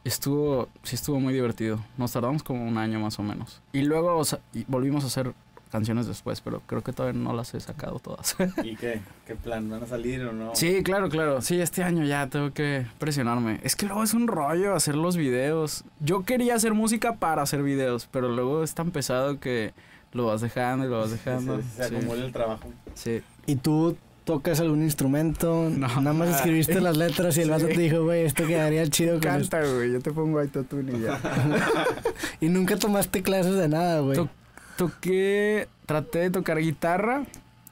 estuvo, sí estuvo muy divertido. Nos tardamos como un año más o menos. Y luego o sea, y volvimos a hacer canciones después, pero creo que todavía no las he sacado todas. ¿Y qué? ¿Qué plan? ¿Van a salir o no? sí, claro, claro. Sí, este año ya tengo que presionarme. Es que luego es un rollo hacer los videos. Yo quería hacer música para hacer videos, pero luego es tan pesado que lo vas dejando y lo vas dejando. Se, se Sí, acumula el trabajo. sí. ¿Y tú tocas algún instrumento? No. Nada más escribiste las letras y el vato Sí. te dijo, güey, esto quedaría chido con. Canta, güey. Yo te pongo autotune y ya. Y nunca tomaste clases de nada, güey. To- toqué, traté de tocar guitarra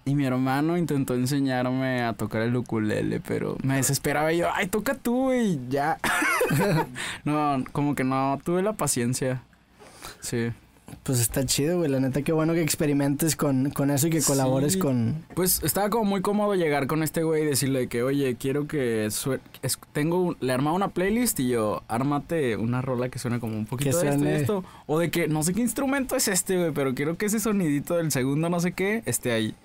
y mi hermano intentó enseñarme a tocar el ukulele, pero me desesperaba y yo, ay, toca tú, güey, ya. no, como que no tuve la paciencia. Sí. Pues está chido, güey. La neta, qué bueno que experimentes con, con eso y que colabores Sí. con... Pues estaba como muy cómodo llegar con este güey y decirle que, oye, quiero que es- tengo un- le armaba una playlist y yo, ármate una rola que suene como un poquito de esto y suene- esto. O de que no sé qué instrumento es este, güey, pero quiero que ese sonidito del segundo no sé qué esté ahí.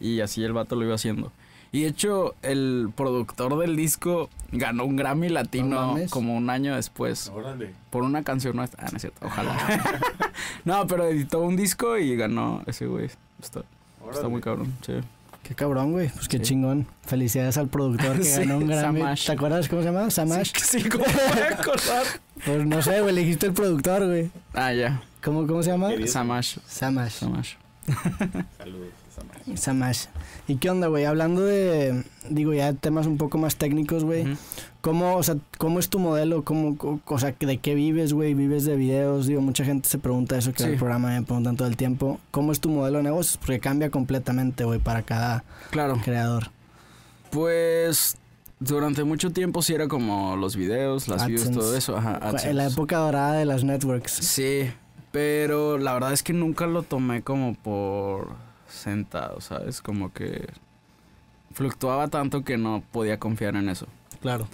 Y así el vato lo iba haciendo. Y de hecho, el productor del disco ganó un Grammy No latino como un año después. Órale. Por una canción nuestra. Ah, no es cierto, ojalá. no, pero editó un disco y ganó ese güey. Está, está muy cabrón, sí. Qué cabrón, güey. Pues qué Sí. chingón. Felicidades al productor que Sí, ganó un Grammy. Samash. ¿Te acuerdas cómo se llama? Samash. Sí, sí, ¿cómo voy a acordar? Pues no sé, güey. Le dijiste el productor, güey. Ah, ya. ¿Cómo, ¿Cómo se llama? Samash. Samash. Samash. Saludos. Samash. ¿Y qué onda, güey? Hablando de, digo, ya de temas un poco más técnicos, güey. ¿Cómo, o sea, cómo es tu modelo? ¿Cómo, o sea, de qué vives, güey? ¿Vives de videos? Digo, mucha gente se pregunta eso, que Sí. el programa me preguntan todo el tiempo. ¿Cómo es tu modelo de negocios? Porque cambia completamente, güey, para cada Claro. creador. Pues durante mucho tiempo sí era como los videos, las views, AdSense. todo eso. Ajá, En la AdSense. época dorada de las networks. Sí, pero la verdad es que nunca lo tomé como por sentado, ¿sabes? Como que fluctuaba tanto que no podía confiar en eso. Claro.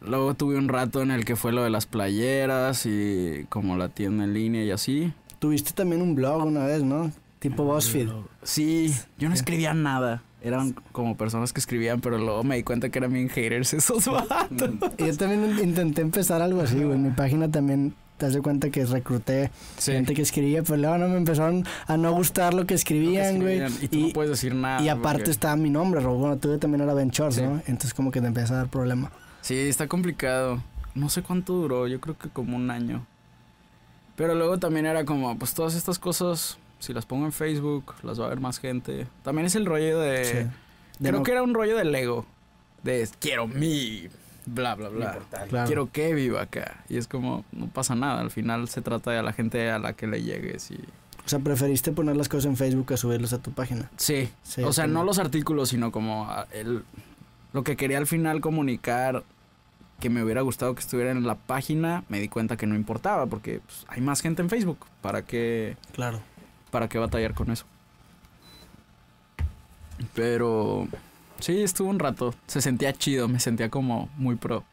Luego tuve un rato en el que fue lo de las playeras y como la tienda en línea y así. Tuviste también un blog una vez, ¿no? Tipo BuzzFeed. Sí, yo no escribía nada. Eran como personas que escribían, pero luego me di cuenta que eran bien haters esos vatos. Y yo también intenté empezar algo así, güey. En mi página también te das cuenta que recluté Sí. gente que escribía, pero luego no me empezaron a no gustar lo que escribían, güey. Y tú no puedes decir nada. y aparte porque- estaba mi nombre, Rob. Bueno, tuve también era Ben Shorts, Sí. ¿no? Entonces como que te empieza a dar problema. Sí, está complicado. No sé cuánto duró, yo creo que como un año. Pero luego también era como, pues todas estas cosas, si las pongo en Facebook, las va a ver más gente. También es el rollo de... Sí. De Creo no- que era un rollo del ego. De quiero mi... Bla, bla, bla. Claro. Quiero que viva acá. Y es como, no pasa nada. Al final se trata de a la gente a la que le llegues y... O sea, preferiste poner las cosas en Facebook a subirlas a tu página. Sí. Sí, o sea, no los artículos, sino como ah, el, lo que quería al final comunicar que me hubiera gustado que estuviera en la página, me di cuenta que no importaba porque pues, hay más gente en Facebook. ¿Para qué, Claro. ¿Para qué batallar con eso? Pero sí, estuvo un rato. Se sentía chido, me sentía como muy pro.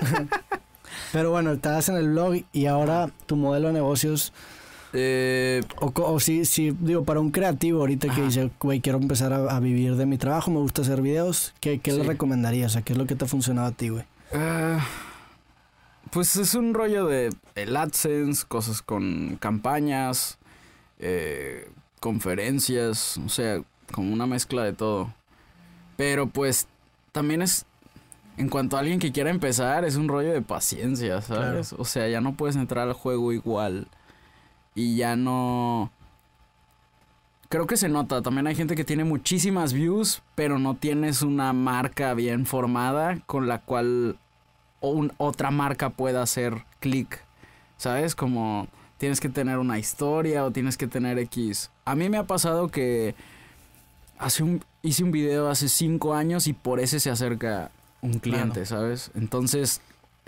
Pero bueno, estabas en el blog y ahora tu modelo de negocios, Eh, o, si, si, digo, para un creativo ahorita que dice, güey, quiero empezar a, a vivir de mi trabajo, me gusta hacer videos, ¿qué, qué le recomendarías? O sea, ¿qué es lo que te ha funcionado a ti, güey? Ah, pues es un rollo de el AdSense, cosas con campañas, eh, conferencias, o sea, como una mezcla de todo. Pero pues también es, en cuanto a alguien que quiera empezar, es un rollo de paciencia, ¿sabes? O sea, ya no puedes entrar al juego igual. Y ya no... Creo que se nota, también hay gente que tiene muchísimas views, pero no tienes una marca bien formada con la cual o un- otra marca pueda hacer clic, ¿sabes? Como tienes que tener una historia o tienes que tener X. A mí me ha pasado que hace un, hice un video hace cinco años y por ese se acerca un cliente, ¿sabes? Entonces,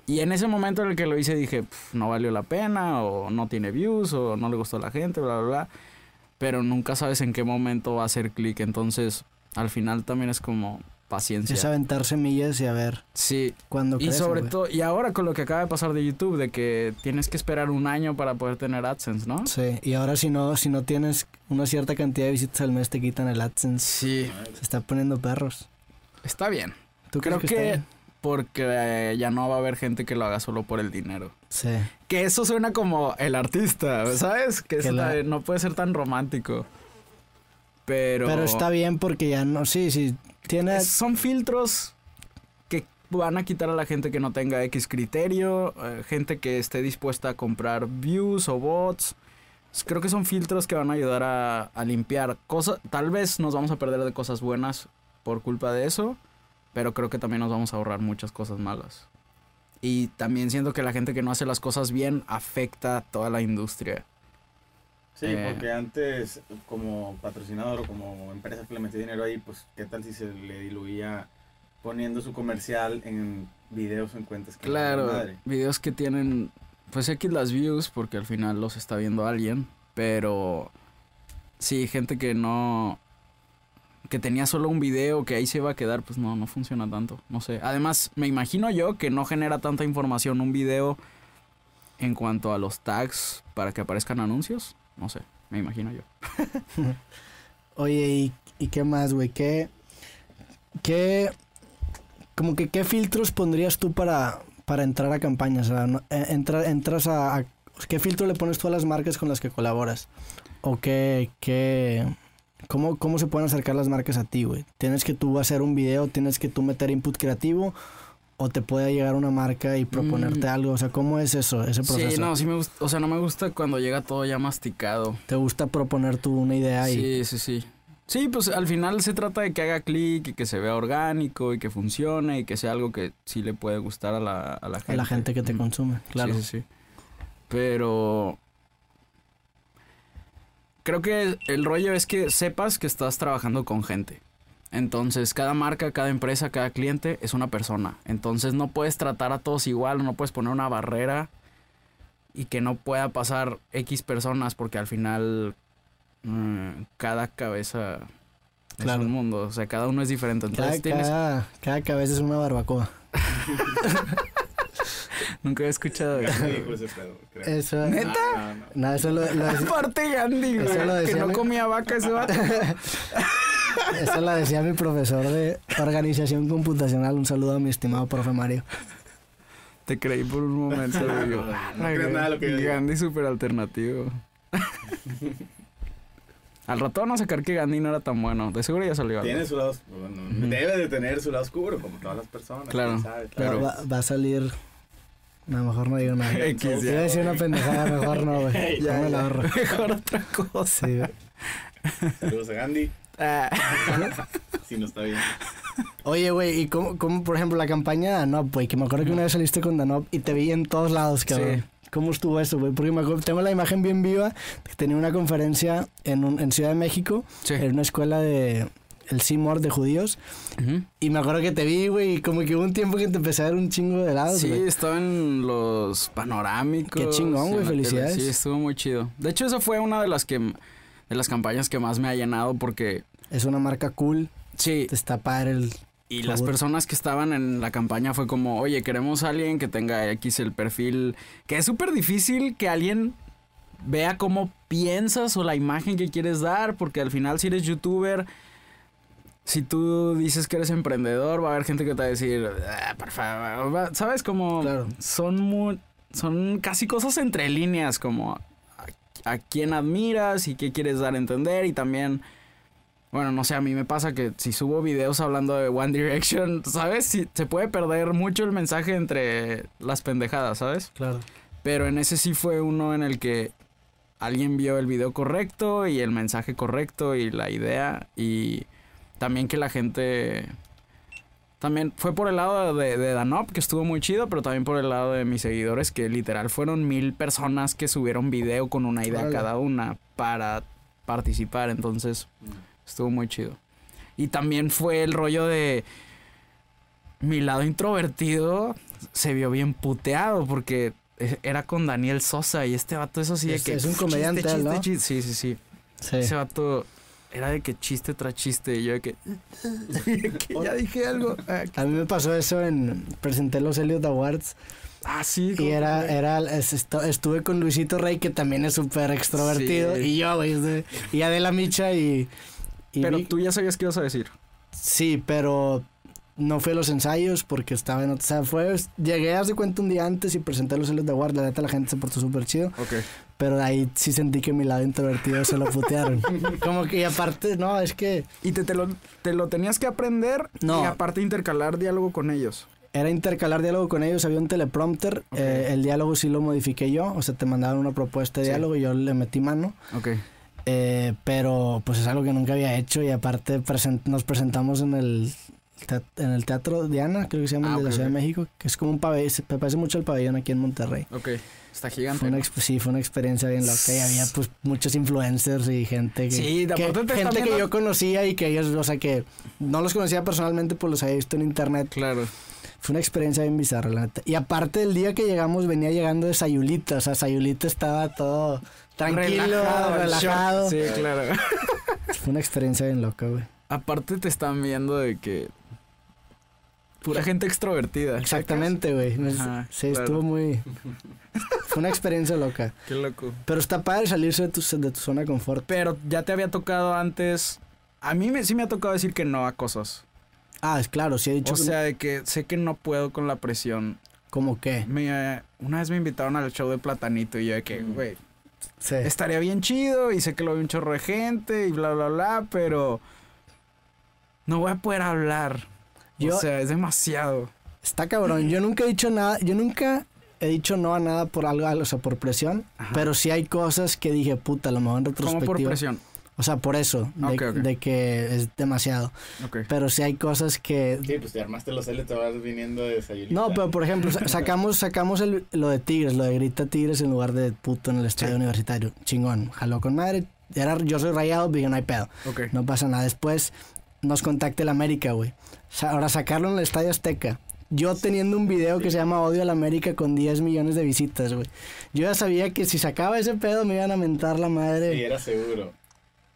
y en ese momento en el que lo hice dije, "Pf, no valió la pena o no tiene views o no le gustó a la gente, bla, bla, bla. Pero nunca sabes en qué momento va a hacer clic. Entonces, al final también es como paciencia. Es aventar semillas y a ver Sí, cuándo y sobre todo, y ahora con lo que acaba de pasar de YouTube, de que tienes que esperar un año para poder tener AdSense, ¿no? Sí, y ahora si no, si no tienes una cierta cantidad de visitas al mes te quitan el AdSense. Sí, Se está poniendo perros. está bien. ¿Tú Creo que, está bien? porque eh, ya no va a haber gente que lo haga solo por el dinero. Sí. Que eso suena como el artista, ¿sabes? Que, la- no puede ser tan romántico. Pero, Pero está bien porque ya no, sí, sí, tiene... son filtros que van a quitar a la gente que no tenga X criterio, eh, gente que esté dispuesta a comprar views o bots. Creo que son filtros que van a ayudar a, a limpiar cosas. Tal vez nos vamos a perder de cosas buenas por culpa de eso, pero creo que también nos vamos a ahorrar muchas cosas malas. Y también siento que la gente que no hace las cosas bien afecta a toda la industria. Sí, Eh. porque antes, como patrocinador o como empresa que le metía dinero ahí, pues, ¿qué tal si se le diluía poniendo su comercial en videos o en cuentas que Claro, madre? videos que tienen, pues X las views, porque al final los está viendo alguien, pero sí, gente que no, que tenía solo un video que ahí se iba a quedar, pues no, no funciona tanto, no sé. Además, me imagino yo que no genera tanta información un video en cuanto a los tags para que aparezcan anuncios, no sé, me imagino yo. Oye, ¿y, y qué más, güey? ¿Qué, qué, como que qué filtros pondrías tú para, para entrar a campañas? Eh, entra- entras a, a- ¿Qué filtro le pones tú a las marcas con las que colaboras? ¿O qué, qué, cómo, cómo se pueden acercar las marcas a ti, güey? ¿Tienes que tú hacer un video, tienes que tú meter input creativo? ¿O te puede llegar una marca y proponerte Mm. algo? O sea, ¿cómo es eso, ese proceso? Sí, no, sí me gusta, o sea, no me gusta cuando llega todo ya masticado. ¿Te gusta proponer tú una idea y Sí, sí, sí. Sí, pues al final se trata de que haga clic y que se vea orgánico y que funcione y que sea algo que sí le puede gustar a la, a la gente. a la gente que te Mm. consume? Claro. Sí, sí, sí. Pero creo que el rollo es que sepas que estás trabajando con gente. Entonces, cada marca, cada empresa, cada cliente es una persona. Entonces, no puedes tratar a todos igual, no puedes poner una barrera y que no pueda pasar X personas porque al final mm, cada cabeza Claro. es un mundo. O sea, cada uno es diferente. Cada, Entonces, tienes... cada, cada cabeza es una barbacoa. Nunca he escuchado eso. Gandhi dijo ese pedo, creo. Eso, ¿Neta? No, no. no, eso lo, lo decía, Aparte Gandhi, güey, Eso lo que no mi- comía vaca ese vato. eso lo decía mi profesor de organización computacional. Un saludo a mi estimado profe Mario. Te creí por un momento, güey. yo, No, no, "Ah, no creas nada de lo que yo digo". Gandhi súper alternativo. Al rato van a sacar que Gandhi no era tan bueno. De seguro ya salió algo. Tiene su lado, bueno, debe de tener su lado oscuro, como todas las personas. Claro, sabe, Pero- va, va a salir. No, mejor no digo nada. X, Iba a decir una pendejada, mejor no, güey. Ya me la ahorro. Mejor otra cosa. Sí, güey. Saludos a Gandhi, Ah, si no está bien. Oye, güey, ¿y cómo, cómo, por ejemplo, la campaña de Danop, güey? Que me acuerdo que una vez saliste con Danop y te vi en todos lados, cabrón. Sí. ¿Cómo estuvo eso, güey? Porque me acuerdo, tengo la imagen bien viva. que Tenía una conferencia en, un- en Ciudad de México, sí. en una escuela de el Seymour de judíos. Ujú. Y me acuerdo que te vi, güey, y como que hubo un tiempo que te empecé a ver un chingo de lados, Sí, güey. estaba en los panorámicos. Qué chingón, güey, la tele. felicidades. Sí, estuvo muy chido. De hecho, esa fue una de las que de las campañas que más me ha llenado porque Es una marca cool, sí, está padre el... Y las personas que estaban en la campaña fue como, oye, queremos a alguien que tenga X el perfil, que es súper difícil que alguien vea cómo piensas o la imagen que quieres dar, porque al final si eres youtuber, si tú dices que eres emprendedor, va a haber gente que te va a decir, "Ah, por favor, ¿sabes? Como Claro. son muy, son casi cosas entre líneas, como a, quién admiras y qué quieres dar a entender y también... Bueno, no sé, a mí me pasa que si subo videos hablando de One Direction, ¿sabes? Si, se puede perder mucho el mensaje entre las pendejadas, ¿sabes? Claro. Pero en ese sí fue uno en el que alguien vio el video correcto y el mensaje correcto y la idea y también que la gente... También fue por el lado de, de Danop, que estuvo muy chido, pero también por el lado de mis seguidores, que literal fueron mil personas que subieron video con una idea cada una para participar. Entonces, estuvo muy chido. Y también fue el rollo de mi lado introvertido se vio bien puteado porque e- era con Daniel Sosa y este vato eso sí de Es- que es un chiste, comediante, chiste, ¿no? chiste. Sí, sí, sí. Sí. Ese vato era de que chiste tras chiste y yo de que, ya dije algo. Ah, A mí me pasó eso en... Presenté los Elliot Awards Ah, sí. y era... que- era estuve con Luisito Rey, que también es súper extrovertido, Sí. y yo, güey, de- y Adela Micha y... y Pero vi- tú ya sabías qué ibas a decir. Sí, pero no fue a los ensayos porque estaba en... O sea, fue... Llegué, haz de cuenta, un día antes y presenté los Elliot Awards, la neta la gente se portó súper chido. Ok. Pero ahí sí sentí que mi lado introvertido se lo putearon. Como que y aparte, no, es que Y te, te, lo, te lo tenías que aprender No. y aparte intercalar diálogo con ellos. era intercalar diálogo con ellos, había un teleprompter, eh, el diálogo sí lo modifiqué yo, o sea, te mandaban una propuesta de Sí. diálogo y yo le metí mano, Ok. eh, pero pues es algo que nunca había hecho y aparte presen- nos presentamos en el, en el Teatro Diana, creo que se llama, el Ah, de la Ciudad de México, que es como un pabellón, se me parece mucho el pabellón aquí en Monterrey. Ok. Está gigante. Fue una, ¿no? exp- sí, fue una experiencia bien loca y había pues muchos influencers y gente que, Sí, de que- gente que yo conocía y que ellos, o sea que no los conocía personalmente, pues los había visto en internet. Claro. Fue una experiencia bien bizarra, la neta. Y aparte el día que llegamos venía llegando de Sayulita, o sea, Sayulita estaba todo tranquilo, el relajado. short. Sí, claro. Fue una experiencia bien loca, güey. Aparte te están viendo de que pura gente extrovertida. Exactamente, güey. Sí, claro. estuvo muy... Fue una experiencia loca. Qué loco. Pero está padre salirse de tu, de tu zona de confort. Pero ya te había tocado antes. A mí me, sí me ha tocado decir que no a cosas. Ah, es claro, sí he dicho... O sea, de que sé que no puedo con la presión. ¿Cómo qué? Me, una vez me invitaron al show de Platanito y yo de que, güey, Sí. estaría bien chido y sé que lo ve un chorro de gente y bla, bla, bla, pero no voy a poder hablar. Yo- o sea, es demasiado. Está cabrón. Yo nunca he dicho nada, yo nunca he dicho no a nada por algo, o sea, por presión, Ajá. pero sí hay cosas que dije, puta, a lo mejor en Como por retrospectiva. presión. O sea, por eso, de, Ok, ok. de que es demasiado. Ok. Pero sí hay cosas que... Sí, pues te armaste los L, te vas viniendo de Sayulita. No, pero por ejemplo, sa- sacamos, sacamos el- lo de Tigres, lo de grita Tigres en lugar de puto en el estadio Sí. universitario. Chingón, jaló con madre. Era, yo soy rayado, dije, no hay pedo. No pasa nada. Después nos contacta el América, güey. Ahora sacarlo en el Estadio Azteca. Yo teniendo un video que se llama Odio al América con 10 millones de visitas, güey. Yo ya sabía que si sacaba ese pedo me iban a mentar la madre Sí, era seguro.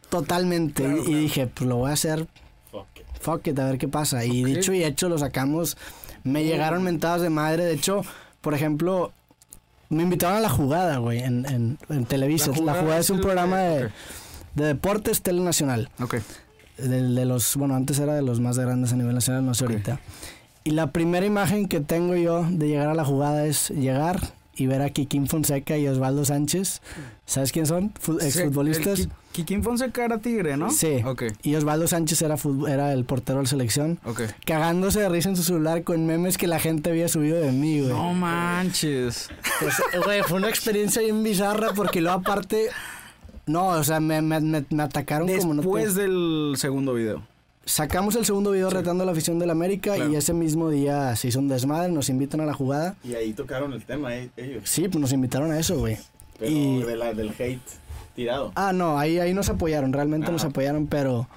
totalmente. Claro, y, y claro. dije, pues lo voy a hacer, Fuck it. fuck it, a ver qué pasa. Y Ok. dicho y hecho, lo sacamos. Me llegaron mentadas de madre. De hecho, por ejemplo, me invitaron a la jugada, güey, en, en, en Televisa. La jugada, es un el- programa de, de deportes telenacional. Ok. Del- de los, bueno, antes era de los más grandes a nivel nacional, no sé Ok. ahorita. Y la primera imagen que tengo yo de llegar a la jugada es llegar y ver a Kikín Fonseca y Osvaldo Sánchez. ¿Sabes quién son? Fu- Sí, Exfutbolistas. Ki- Kikín Fonseca era tigre, ¿no? Sí. Ok. Y Osvaldo Sánchez era, era el portero de la selección. Ok. Cagándose de risa en su celular con memes que la gente había subido de mí, güey. No manches. Pues, güey, fue una experiencia bien bizarra porque luego aparte... No, o sea, me, me, me- me atacaron como no te- Después del segundo video. Sacamos el segundo video retando a la afición del América Claro. y ese mismo día se hizo un desmadre, nos invitan a la jugada. Y ahí tocaron el tema eh, ellos. Sí, pues nos invitaron a eso, güey. Pero Y- de la, del hate tirado. Ah, no, ahí, ahí nos apoyaron, realmente Ajá. nos apoyaron, pero...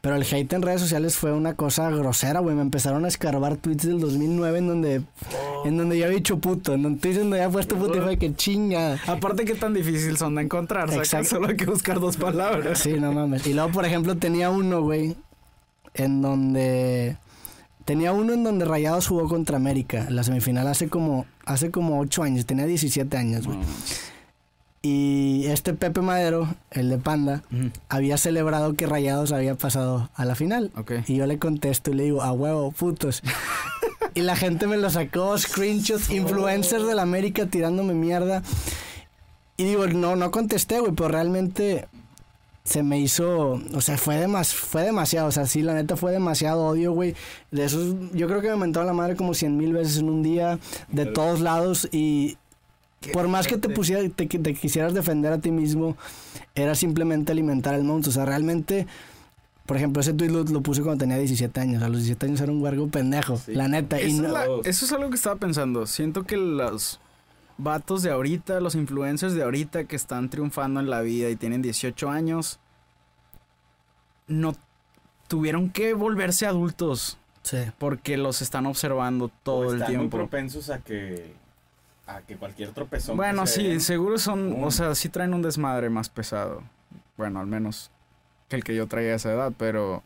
Pero el hate en redes sociales fue una cosa grosera, güey. Me empezaron a escarbar tweets del 2009 en donde, en donde yo había dicho puto. En donde tweets donde había puesto puto y fue que chinga. Aparte, qué tan difícil son de encontrar. O sea, que Exacto. solo hay que buscar dos palabras. Sí, no mames. Y luego, por ejemplo, tenía uno, güey, en donde... Tenía uno en donde Rayados jugó contra América en la semifinal hace como, hace como 8 años. Tenía 17 años, güey. Y este Pepe Madero, el de Panda, había celebrado que Rayados había pasado a la final. Ok. Y yo le contesto y le digo, a huevo, putos. y la gente me lo sacó, screenshots, influencers de la América tirándome mierda. Y digo, no, no contesté, güey, pero realmente se me hizo, o sea, fue, demas, fue demasiado, o sea, sí, la neta fue demasiado odio, güey. De esos, yo creo que me mentaron la madre como cien mil veces en un día, de todos lados, y por más que te pusiera, te, quisieras defender a ti mismo, era simplemente alimentar el monstruo, o sea, realmente Por ejemplo, ese tweet lo, lo puse cuando tenía 17 años. A los 17 años era un huergo pendejo, Sí. la neta. Y Eso, no- es la- no- eso es algo que estaba pensando. Siento que los vatos de ahorita, los influencers de ahorita que están triunfando en la vida y tienen 18 años, no tuvieron que volverse adultos Sí. porque los están observando todo O el están muy tiempo. propensos a que a que cualquier tropezón. Bueno, se sí, den- seguro son, o sea, sí traen un desmadre más pesado. Bueno, al menos que el que yo traía a esa edad, pero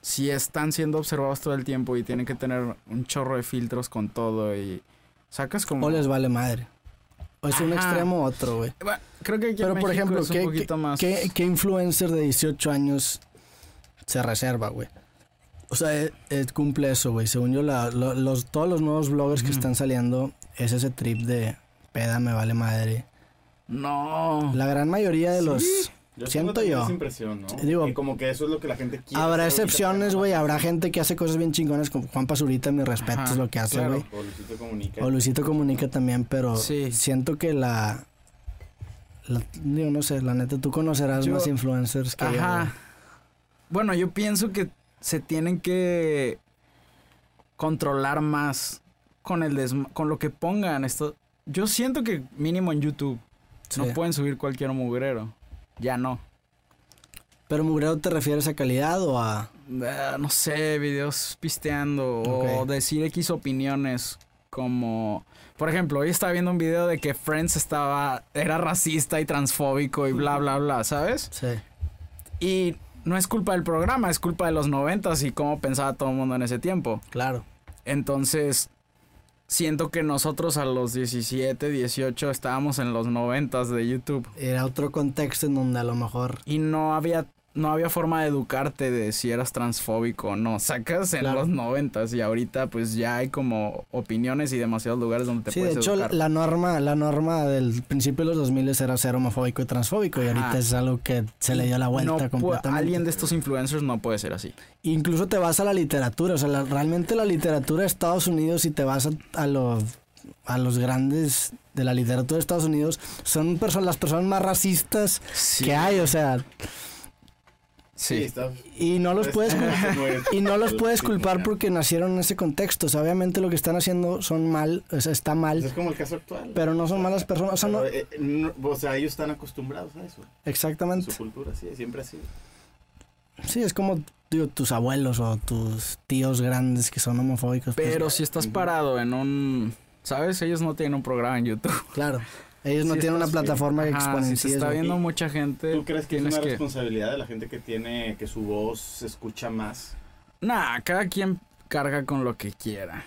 sí están siendo observados todo el tiempo y tienen que tener un chorro de filtros con todo y sacas como... O les vale madre. O es un extremo u otro, güey. Bueno, creo que aquí en Pero, por México ejemplo, es un ¿qué, poquito qué- más... qué- qué influencer de 18 años se reserva, güey? O sea, eh, eh, cumple eso, güey. Según yo, la- lo- los, todos los nuevos bloggers que están saliendo es ese trip de peda, me vale madre. No. La gran mayoría de los... Yo siento yo. esa impresión, ¿no? Digo, y como que eso es lo que la gente quiere. Habrá excepciones, güey. Habrá gente que hace cosas bien chingonas como Juan Pazurita, mi respeto Ajá, es lo que hace, claro. güey. O Luisito Comunica. O Luisito Comunica también, pero Sí. siento que la, la- Digo, no sé, la neta, tú conocerás Yo- más influencers que yo, Ajá. güey. Bueno, yo pienso que se tienen que controlar más con el con lo que pongan esto. Yo siento que mínimo en YouTube Sí. no pueden subir cualquier mugrero. Ya no. Pero mugrero te refieres a calidad o a... Ah, no sé, videos pisteando o decir X opiniones como por ejemplo, hoy estaba viendo un video de que Friends estaba era racista y transfóbico y bla bla bla, ¿sabes? Sí. Y no es culpa del programa, es culpa de los noventas y cómo pensaba todo el mundo en ese tiempo. Claro. Entonces, siento que nosotros a los 17, 18 estábamos en los noventas de YouTube. Era otro contexto en donde a lo mejor... y no había no había forma de educarte de si eras transfóbico o no. Sacas en Claro. los noventas y ahorita pues ya hay como opiniones y demasiados lugares donde te Sí, de puedes hecho, la, educar. la norma la norma del principio de los 2000 era ser homofóbico y transfóbico y ahorita es algo que se le dio la vuelta no completamente. alguien de estos influencers no puede ser así. Incluso te vas a la literatura, o sea, la- realmente la literatura de Estados Unidos y te vas a, a los a los grandes de la literatura de Estados Unidos son las personas más racistas Sí. que hay, o sea, Sí, Sí. está. y no los puedes y no los puedes culpar porque nacieron en ese contexto, o sea, obviamente lo que están haciendo son mal, o sea, está Es mal, como el caso actual. pero no son malas personas, o sea, no, Pero, eh, no- o sea, ellos están acostumbrados a eso. exactamente. Su cultura, sí, siempre ha sido. Sí, es como digo tus abuelos o tus tíos grandes que son homofóbicos. pues, Pero si estás parado en un ¿sabes? Ellos no tienen un programa en YouTube. claro, ellos no tienen una plataforma que Ajá, si exponencie se está viendo mucha gente, ¿Tú crees que es una que responsabilidad de la gente que tiene, que su voz se escucha más? Nah, cada quien carga con lo que quiera.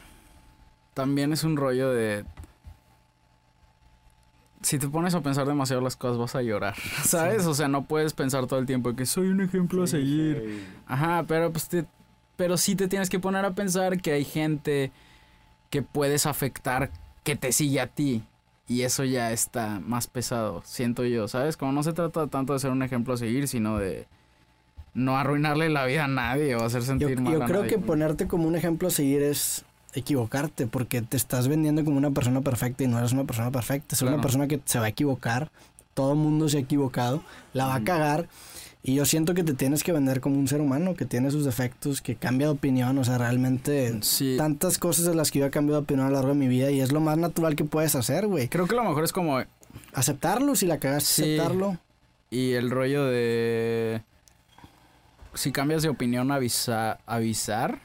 También es un rollo de. Si te pones a pensar demasiado las cosas, vas a llorar. ¿Sabes? O sea, no puedes pensar todo el tiempo que soy un ejemplo a seguir. sí. Ajá, pero pues te- pero sí te tienes que poner a pensar que hay gente que puedes afectar que te sigue a ti. Y eso ya está más pesado, siento yo, ¿sabes? Como no se trata tanto de ser un ejemplo a seguir, sino de no arruinarle la vida a nadie o hacer Yo, sentir mal yo a creo nadie. que ponerte como un ejemplo a seguir es equivocarte, porque te estás vendiendo como una persona perfecta y no eres una persona perfecta. Es una persona que se va a equivocar, todo el mundo se ha equivocado, la va a cagar. Y yo siento que te tienes que vender como un ser humano, que tiene sus defectos, que cambia de opinión, o sea, realmente Sí. tantas cosas de las que yo he cambiado de opinión a lo largo de mi vida y es lo más natural que puedes hacer, güey. Creo que lo mejor es como Aceptarlo, si la cagaste, Sí. aceptarlo. Y el rollo de. Si cambias de opinión, avisa, avisar.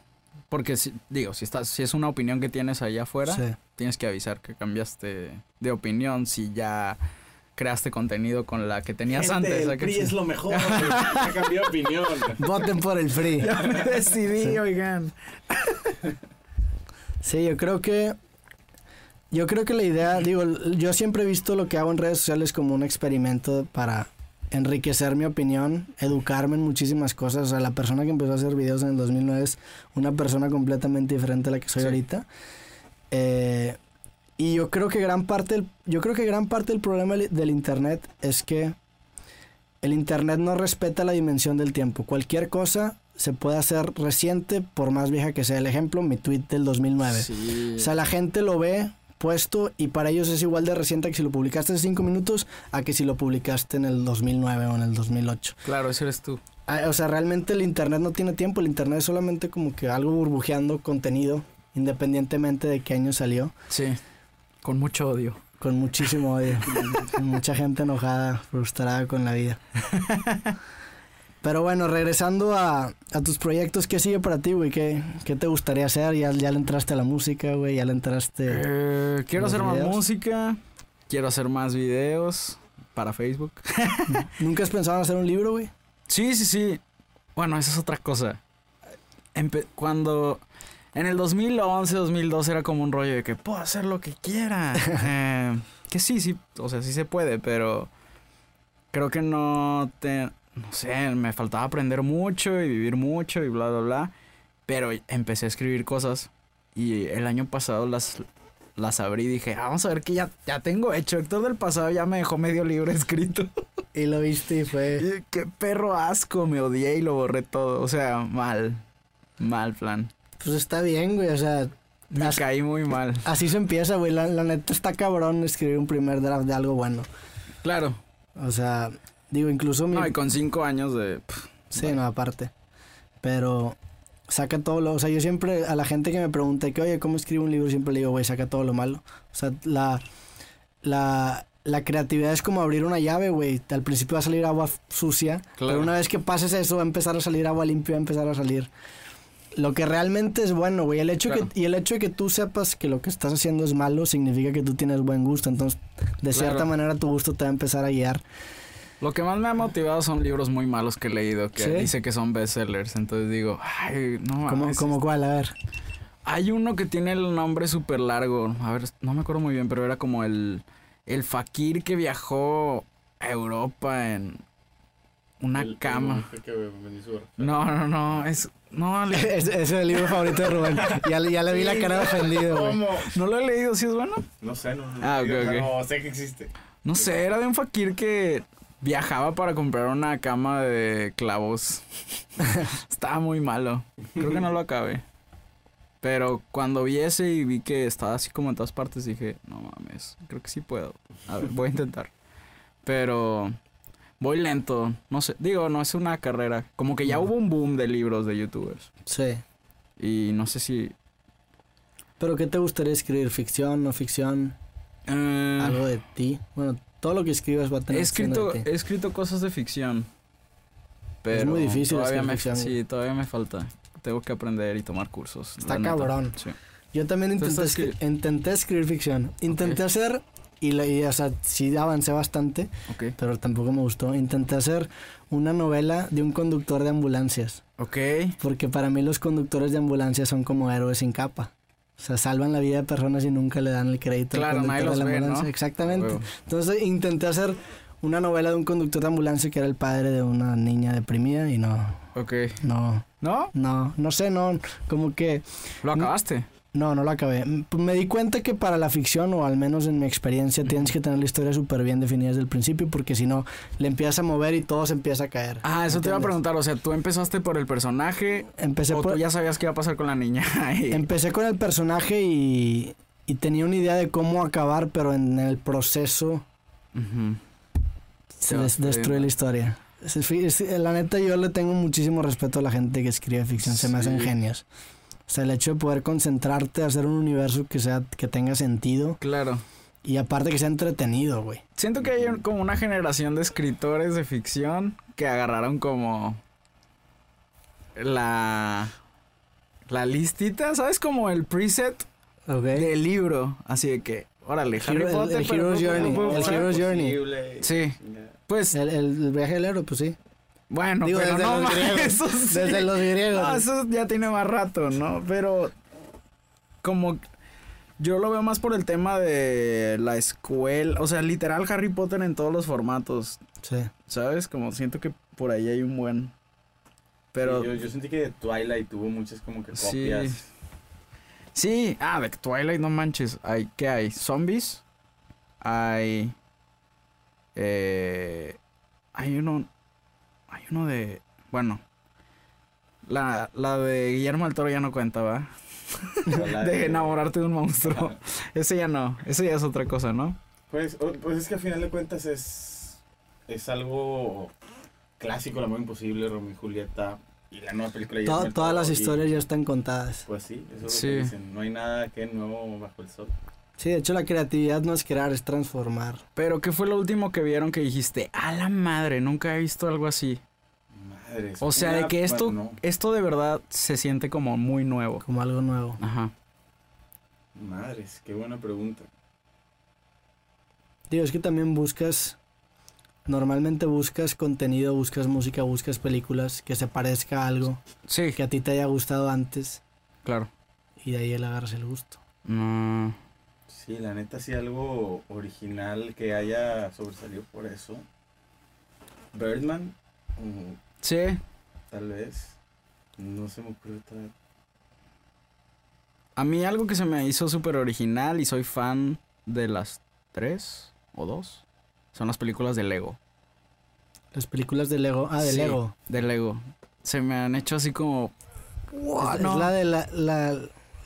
Porque, si, digo, si, estás, si es una opinión que tienes allá afuera, Sí. tienes que avisar que cambiaste de opinión. Si ya creaste contenido con la que tenías Gente, antes. el ¿a que PRI sí? es lo mejor. ha cambiado opinión. Voten por el free. Ya me decidí, Sí. oigan. Sí, yo creo que. Yo creo que la idea, digo, yo siempre he visto lo que hago en redes sociales como un experimento para enriquecer mi opinión, educarme en muchísimas cosas. O sea, la persona que empezó a hacer videos en el 2009 es una persona completamente diferente a la que soy Sí. ahorita. Eh, y yo creo que gran parte del, yo creo que gran parte del problema del- internet es que el internet no respeta la dimensión del tiempo. Cualquier cosa se puede hacer reciente por más vieja que sea. El ejemplo, mi tweet del 2009. Sí. O sea, la gente lo ve puesto y para ellos es igual de reciente que si lo publicaste hace 5 minutos a que si lo publicaste en el 2009 o en el 2008. Claro, ese eres tú. ah, o sea, realmente el internet no tiene tiempo, el internet es solamente como que algo burbujeando contenido, independientemente de qué año salió, Sí, con mucho odio. con muchísimo odio, con mucha gente enojada, frustrada con la vida. Pero bueno, regresando a, a tus proyectos, ¿qué sigue para ti, güey? ¿Qué, ¿Qué te gustaría hacer? ¿Ya, ya le entraste a la música, güey? ¿Ya le entraste...? Eh, quiero ¿Los hacer más música, quiero hacer más videos para Facebook. ¿Nunca has pensado en hacer un libro, güey? Sí, sí, sí. Bueno, esa es otra cosa. Empe- cuando en el 2011, 2012 era como un rollo de que puedo hacer lo que quiera. Eh, que sí, sí, o sea, sí se puede, pero creo que no te, no sé, me faltaba aprender mucho y vivir mucho y bla, bla, bla. Pero empecé a escribir cosas y el año pasado las, las abrí y dije, "Ah, vamos a ver que ya, ya tengo hecho. Héctor del pasado ya me dejó medio libro escrito. Y lo viste y fue... Qué perro asco, me odié y lo borré todo. O sea, mal. Mal plan. Pues está bien, güey, o sea... Me Así, caí muy mal. así se empieza, güey. La, la neta está cabrón escribir un primer draft de algo bueno. Claro. O sea, digo, incluso mi... No, y con cinco años de. pff, Sí, no, aparte. Pero saca todo lo... O sea, yo siempre a la gente que me pregunta que, oye, ¿cómo escribo un libro? Siempre le digo, güey, saca todo lo malo. O sea, la... La, la creatividad es como abrir una llave, güey. Al principio va a salir agua sucia, Claro. pero una vez que pases eso va a empezar a salir agua limpia, va a empezar a salir lo que realmente es bueno, güey. El hecho Claro. que, y el hecho de que tú sepas que lo que estás haciendo es malo significa que tú tienes buen gusto. Entonces, de cierta Claro. manera tu gusto te va a empezar a guiar. Lo que más me ha motivado son libros muy malos que he leído, que ¿Sí? dice que son bestsellers. Entonces digo, ay, no ¿Cómo, mames. cómo cuál? A ver. Hay uno que tiene el nombre súper largo. A ver, no me acuerdo muy bien, pero era como el. El fakir que viajó a Europa en una El- cama. que. No, no, no. Es. No, le- Ese ese es el libro favorito de Rubén. Ya, le- ya le vi la cara de ofendido, güey. ¿Cómo? no lo he leído, ¿sí es bueno? No sé, no. Ah, ok, ok. No, sé que existe. No sé, era de un fakir que viajaba para comprar una cama de clavos. estaba muy malo. Creo que no lo acabé. Pero cuando vi ese y vi que estaba así como en todas partes, dije, no mames, creo que sí puedo. A ver, voy a intentar. Pero voy lento, no sé, digo, no es una carrera. Como que ya hubo un boom de libros de youtubers. Sí. Y no sé si... ¿Pero qué te gustaría escribir? ¿Ficción, no ficción? eh, ¿Algo de ti? Bueno, todo lo que escribas va a tener He escrito, de ti. he escrito cosas de ficción. Pero muy difícil todavía me, ficción. Sí, todavía me falta. Tengo que aprender y tomar cursos. Está cabrón. Sí. Yo también intenté, escri- intenté escribir ficción. Intenté hacer, y, la- y, o sea, sí avancé bastante, pero tampoco me gustó. Intenté hacer una novela de un conductor de ambulancias. Ok. Porque para mí los conductores de ambulancias son como héroes sin capa. O sea, salvan la vida de personas y nunca le dan el crédito Claro, al nadie conductor de los la ve. Exactamente. Entonces intenté hacer una novela de un conductor de ambulancia que era el padre de una niña deprimida y no, Ok. no, ¿No? no, no sé, no, como que, ¿Lo acabaste? No, no lo acabé. M- Me di cuenta que para la ficción, o al menos en mi experiencia, tienes que tener la historia súper bien definida desde el principio porque si no, le empiezas a mover y todo se empieza a caer. Ah, eso te iba a preguntar. O sea, tú empezaste por el personaje Empecé o por... tú ya sabías qué iba a pasar con la niña. Y- Empecé con el personaje y, y tenía una idea de cómo acabar, pero en el proceso se des- destruye la historia. La neta, yo le tengo muchísimo respeto a la gente que escribe ficción, se me hacen genios. O sea, el hecho de poder concentrarte, hacer un universo que sea que tenga sentido Claro. y aparte que sea entretenido, güey. Siento que hay un- como una generación de escritores de ficción que agarraron como la la listita, ¿sabes? Como el preset Okay. del libro, así de que, órale, Harry el- Hero's Journey, el. Hero's Journey. Posible. Sí. Pues El, el- el viaje del héroe, pues sí. Bueno, Digo, pero desde no los mames, griegos. eso sí. Desde los griegos. No, eso ya tiene más rato, ¿no? Pero como yo lo veo más por el tema de la escuela, o sea, literal Harry Potter en todos los formatos, Sí. ¿sabes? Como siento que por ahí hay un buen pero Sí, yo, yo sentí que Twilight tuvo muchas como que Sí. copias. Sí, ah, de Twilight no manches, hay ¿qué hay? Zombies. Hay eh hay uno hay uno de bueno, la, la de Guillermo del Toro ya no cuenta, ¿va? La De enamorarte de un monstruo. Ese ya no, ese ya es otra cosa, ¿no? Pues, pues es que al final de cuentas es, es algo clásico, El amor imposible, Romeo y Julieta, y la nueva película del todas las y, historias ya están contadas. Pues sí, eso es lo Sí. que dicen. No hay nada que nuevo bajo el sol. Sí, de hecho la creatividad no es crear, es transformar. Pero ¿qué fue lo último que vieron que dijiste? A la madre, nunca he visto algo así. Madre. O sea, una- de que esto, bueno, esto de verdad se siente como muy nuevo. Como algo nuevo. Ajá. Madres, qué buena pregunta. Digo, es que también buscas, normalmente buscas contenido, buscas música, buscas películas que se parezca a algo Sí, que a ti te haya gustado antes claro. y de ahí le agarras el gusto. No. Sí, la neta, sí, algo original que haya sobresalido por eso. Birdman, mm, Sí, tal vez. No se me ocurre otra. a mí algo que se me hizo súper original y soy fan de las tres o dos son las películas de Lego. Las películas de Lego, ah, de Sí, Lego. De Lego. Se me han hecho así como... Es, no. es la de la, la,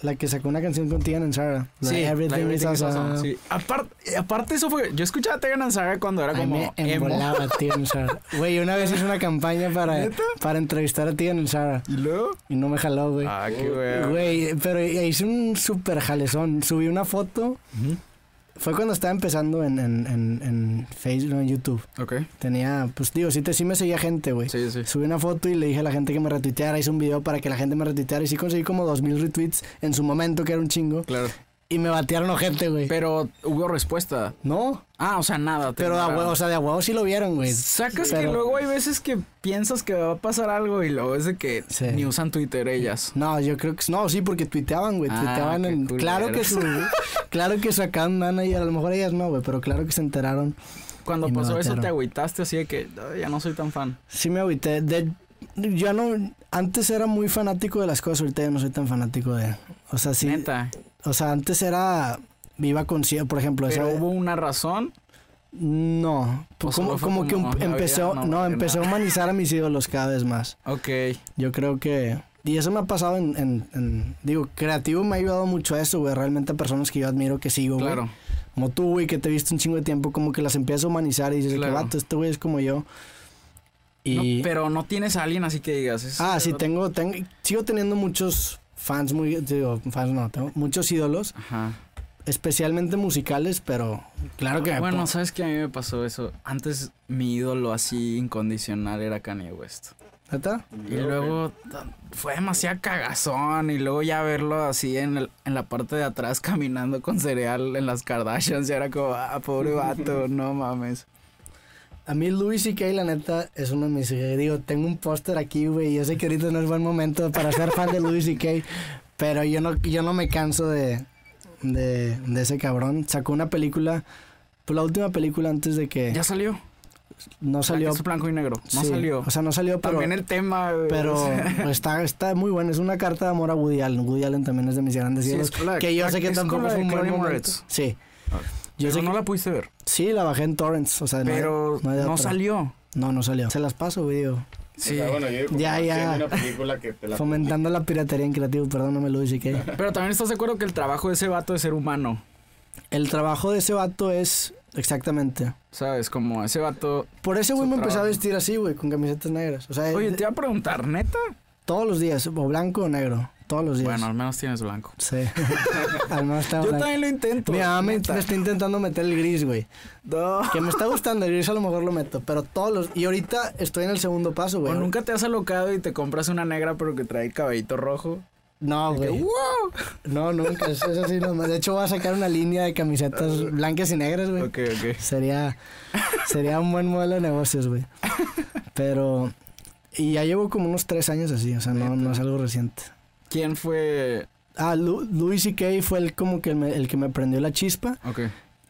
la que sacó una canción con Tegan and Sarah. La Sí, Everything, Everything is Awesome. Awesome, sí. Aparte, aparte eso fue... Yo escuchaba Tegan and Sarah cuando era A como me embolaba Tegan and Sarah. Güey, una vez hice una campaña para, ¿Neta? para entrevistar a Tegan and Sarah ¿Y luego? y no me jaló, güey. Ah, qué güey. Güey, pero hice un super jalezón. Subí una foto. Fue cuando estaba empezando en, en, en, en Facebook, no, en YouTube. Ok. Tenía, pues digo, sí, te, sí me seguía gente, güey. Sí, sí. Subí una foto y le dije a la gente que me retuiteara. Hice un video para que la gente me retuiteara. Y sí conseguí como 2000 retweets en su momento, que era un chingo. Claro. Y me batearon gente, güey. Pero hubo respuesta. No, Ah, o sea, nada. pero de huevo, o sea, de huevo sí lo vieron, güey. Sacas que luego hay veces que piensas que va a pasar algo y luego es de que Sí. ni usan Twitter ellas. No, yo creo que no, sí, porque tuiteaban, güey. Ah, tuiteaban en. Claro que su, claro que account manager, a lo mejor ellas no, güey, pero claro que se enteraron. Cuando pasó eso te agüitaste así de que "Ay, ya no soy tan fan. Sí me agüité. De, yo no. Antes era muy fanático de las cosas, ahorita ya no soy tan fanático de. O sea, sí. Neta. O sea, antes era. Viva con por ejemplo. Pero hubo una razón. No. O como como que la empezó. no No, empezó a humanizar a mis ídolos cada vez más. Ok. Yo creo que. Y eso me ha pasado en, en- en- Digo, creativo me ha ayudado mucho a eso, güey. Realmente a personas que yo admiro, que sigo, güey. Claro. Como tú, güey, que te viste un chingo de tiempo, como que las empiezas a humanizar y dices, Claro. que vato, este güey es como yo. Y. No, pero no tienes a alguien así que digas. "Es- ah, sí, tengo, tengo. Sigo teniendo muchos fans muy. Digo, fans no, tengo muchos ídolos, Ajá. especialmente musicales, pero claro que. Bueno, ¿sabes qué a mí me pasó eso? Antes mi ídolo así incondicional era Kanye West. ¿Neta? Y luego fue demasiado cagazón. Y luego ya verlo así en, el- en la parte de atrás caminando con cereal en las Kardashians. Y era como, ah, pobre vato, no mames. A mí Louis C.K. la neta es uno de mis... Digo, tengo un póster aquí, güey. Yo sé que ahorita no es buen momento para ser fan de Louis C.K. Pero yo no, yo no me canso de, de, de ese cabrón. Sacó una película... Pues la última película antes de que... Ya salió. no salió... Es blanco y negro. No sí, salió. O sea, no salió, pero... También el tema. Pero está, está muy bueno. Es una carta de amor a Woody Allen. Woody Allen también es de mis grandes Sí, ídolos. es que yo sé que es tampoco de un buen momento. Sí. Yo pero no que- la pudiste ver. Sí, la bajé en torrents. O sea, no hay- Pero no hay no salió. No, no salió. Se las paso, güey. digo. Sí. O sea, bueno, yo digo, Ya, ya. haciendo una película que te la Fomentando la piratería en creativo, perdóname, Luis y que Pero también estás de acuerdo que el trabajo de ese vato es ser humano. El trabajo de ese vato es exactamente. ¿Sabes? Como ese vato. Por ese güey me empecé a vestir así, güey, con camisetas negras. O sea, Oye, te iba a preguntar, ¿neta? todos los días, o blanco o negro, todos los días. Bueno, al menos tienes blanco. Sí. Al menos está Yo blanco. también lo intento. Mi mamá me, me está intentando meter el gris, güey. No. Que me está gustando el gris, a lo mejor lo meto. Pero todos los. Y ahorita estoy en el segundo paso, ¿O güey. nunca te has alocado y te compras una negra pero que trae cabellito rojo? No, güey. ¡Wow! No, nunca. Eso, eso sí, no. De hecho, voy a sacar una línea de camisetas blancas y negras, güey. Ok, ok. Sería, sería un buen modelo de negocios, güey. Pero. Y ya llevo como unos tres años así, o sea, no, no es algo reciente. ¿Quién fue? Ah, Lu- Louis C.K. fue el como que me- el que me prendió la chispa. Ok.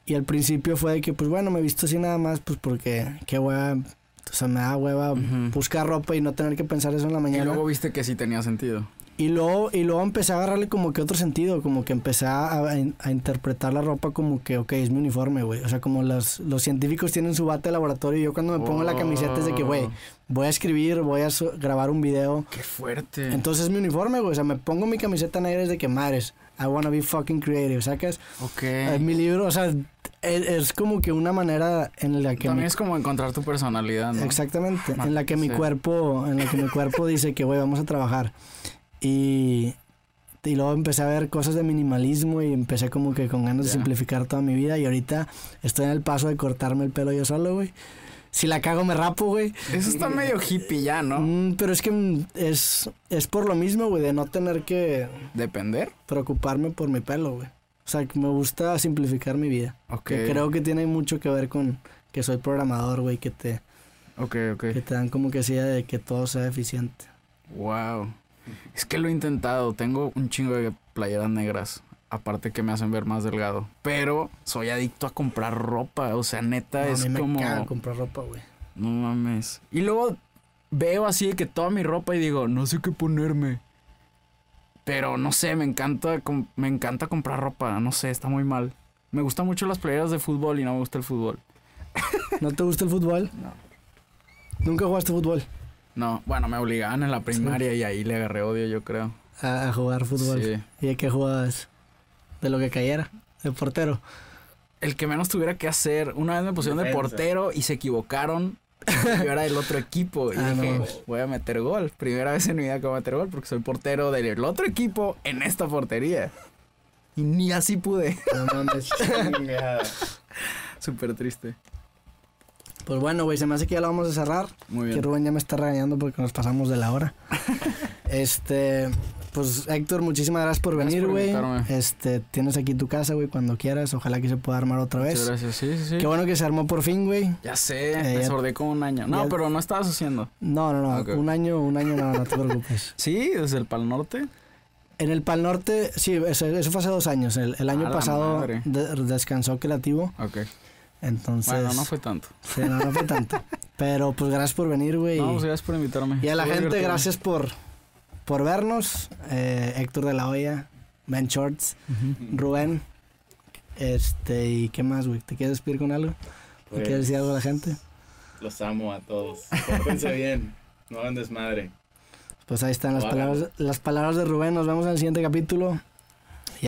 Y al principio fue de que, pues bueno, me he visto así nada más, pues porque qué hueva. O sea, me da hueva buscar ropa y no tener que pensar eso en la Y mañana. luego viste que sí tenía sentido. Y luego, y luego empecé a agarrarle como que otro sentido, como que empecé a, a- a interpretar la ropa como que, ok, es mi uniforme, güey. O sea, como los, los científicos tienen su bate de laboratorio y yo cuando me pongo la camiseta es de que, güey, Oh, voy a escribir, voy a so- grabar un video. ¡Qué fuerte! Entonces es mi uniforme, güey. O sea, me pongo mi camiseta negra es de que, madres, I wanna be fucking creative, ¿sacas? ok. Es mi libro, o sea, es, como que una manera en la que También mi- es como encontrar tu personalidad, ¿no? Exactamente, en la que mi sí. cuerpo, en la que mi cuerpo dice que, güey, vamos a trabajar. Y, y luego empecé a ver cosas de minimalismo y empecé como que con ganas de simplificar toda mi vida y ahorita estoy en el paso de cortarme el pelo yo solo, güey. Si la cago me rapo, güey. Eso está medio hippie ya, ¿no? Mm, pero es que mm, es, es por lo mismo, güey, de no tener que Depender. preocuparme por mi pelo, güey. O sea, que me gusta simplificar mi vida. Ok. Que creo que tiene mucho que ver con que soy programador, güey, que te, Ok, ok. que te dan como que esa idea de que todo sea eficiente. Wow. Es que lo he intentado. Tengo un chingo de playeras negras. Aparte que me hacen ver más delgado. Pero soy adicto a comprar ropa. O sea, neta, No, es a mí como. caga comprar ropa, güey. No mames. Y luego veo así de que toda mi ropa y digo, no sé qué ponerme. Pero no sé, me encanta, me encanta comprar ropa. No sé, está muy mal. Me gustan mucho las playeras de fútbol y no me gusta el fútbol. ¿No te gusta el fútbol? No. ¿Nunca jugaste fútbol? No, bueno, me obligaban en la primaria y ahí le agarré odio, yo creo. A, a jugar fútbol. Sí. ¿Y de qué jugabas? De lo que cayera. De portero. El que menos tuviera que hacer. Una vez me pusieron de portero y se equivocaron. Yo era del otro equipo. Y Ah, dije, no. voy a meter gol. Primera vez en mi vida que voy a meter gol porque soy portero del otro equipo en esta portería. Y ni así pude. No mames. Súper triste. Pues bueno, güey, se me hace que ya lo vamos a cerrar. Muy Que bien. Rubén ya me está regañando porque nos pasamos de la hora. este, pues Héctor, muchísimas gracias por Gracias venir, güey. Este, tienes aquí tu casa, güey, cuando quieras. Ojalá que se pueda armar otra Muchas vez. gracias. Sí, sí, sí. Qué bueno que se armó por fin, güey. Ya sé, Eh, me ya- sordé como un año. No, ya- pero no estabas haciendo. No, no, no. Ok. Un año, un año no, no te preocupes. Sí, desde el Pal Norte. En el Pal Norte, sí, eso, eso fue hace dos años. El, el año A pasado de- descansó creativo. Ok. Entonces. Bueno, no fue tanto. Sí, no, no fue tanto. Pero pues gracias por venir, güey. No, pues gracias por invitarme. y a la gente, divertido. gracias por, por vernos. Eh, Héctor de la Hoya, Ben Shorts. Rubén. Este, ¿y qué más, güey? ¿Te quieres despedir con algo? ¿Le Pues, quieres decir algo a la gente? Los amo a todos. Pórtense bien. No hagan desmadre. Pues ahí están las Ojalá. palabras, las palabras de Rubén. Nos vemos en el siguiente capítulo.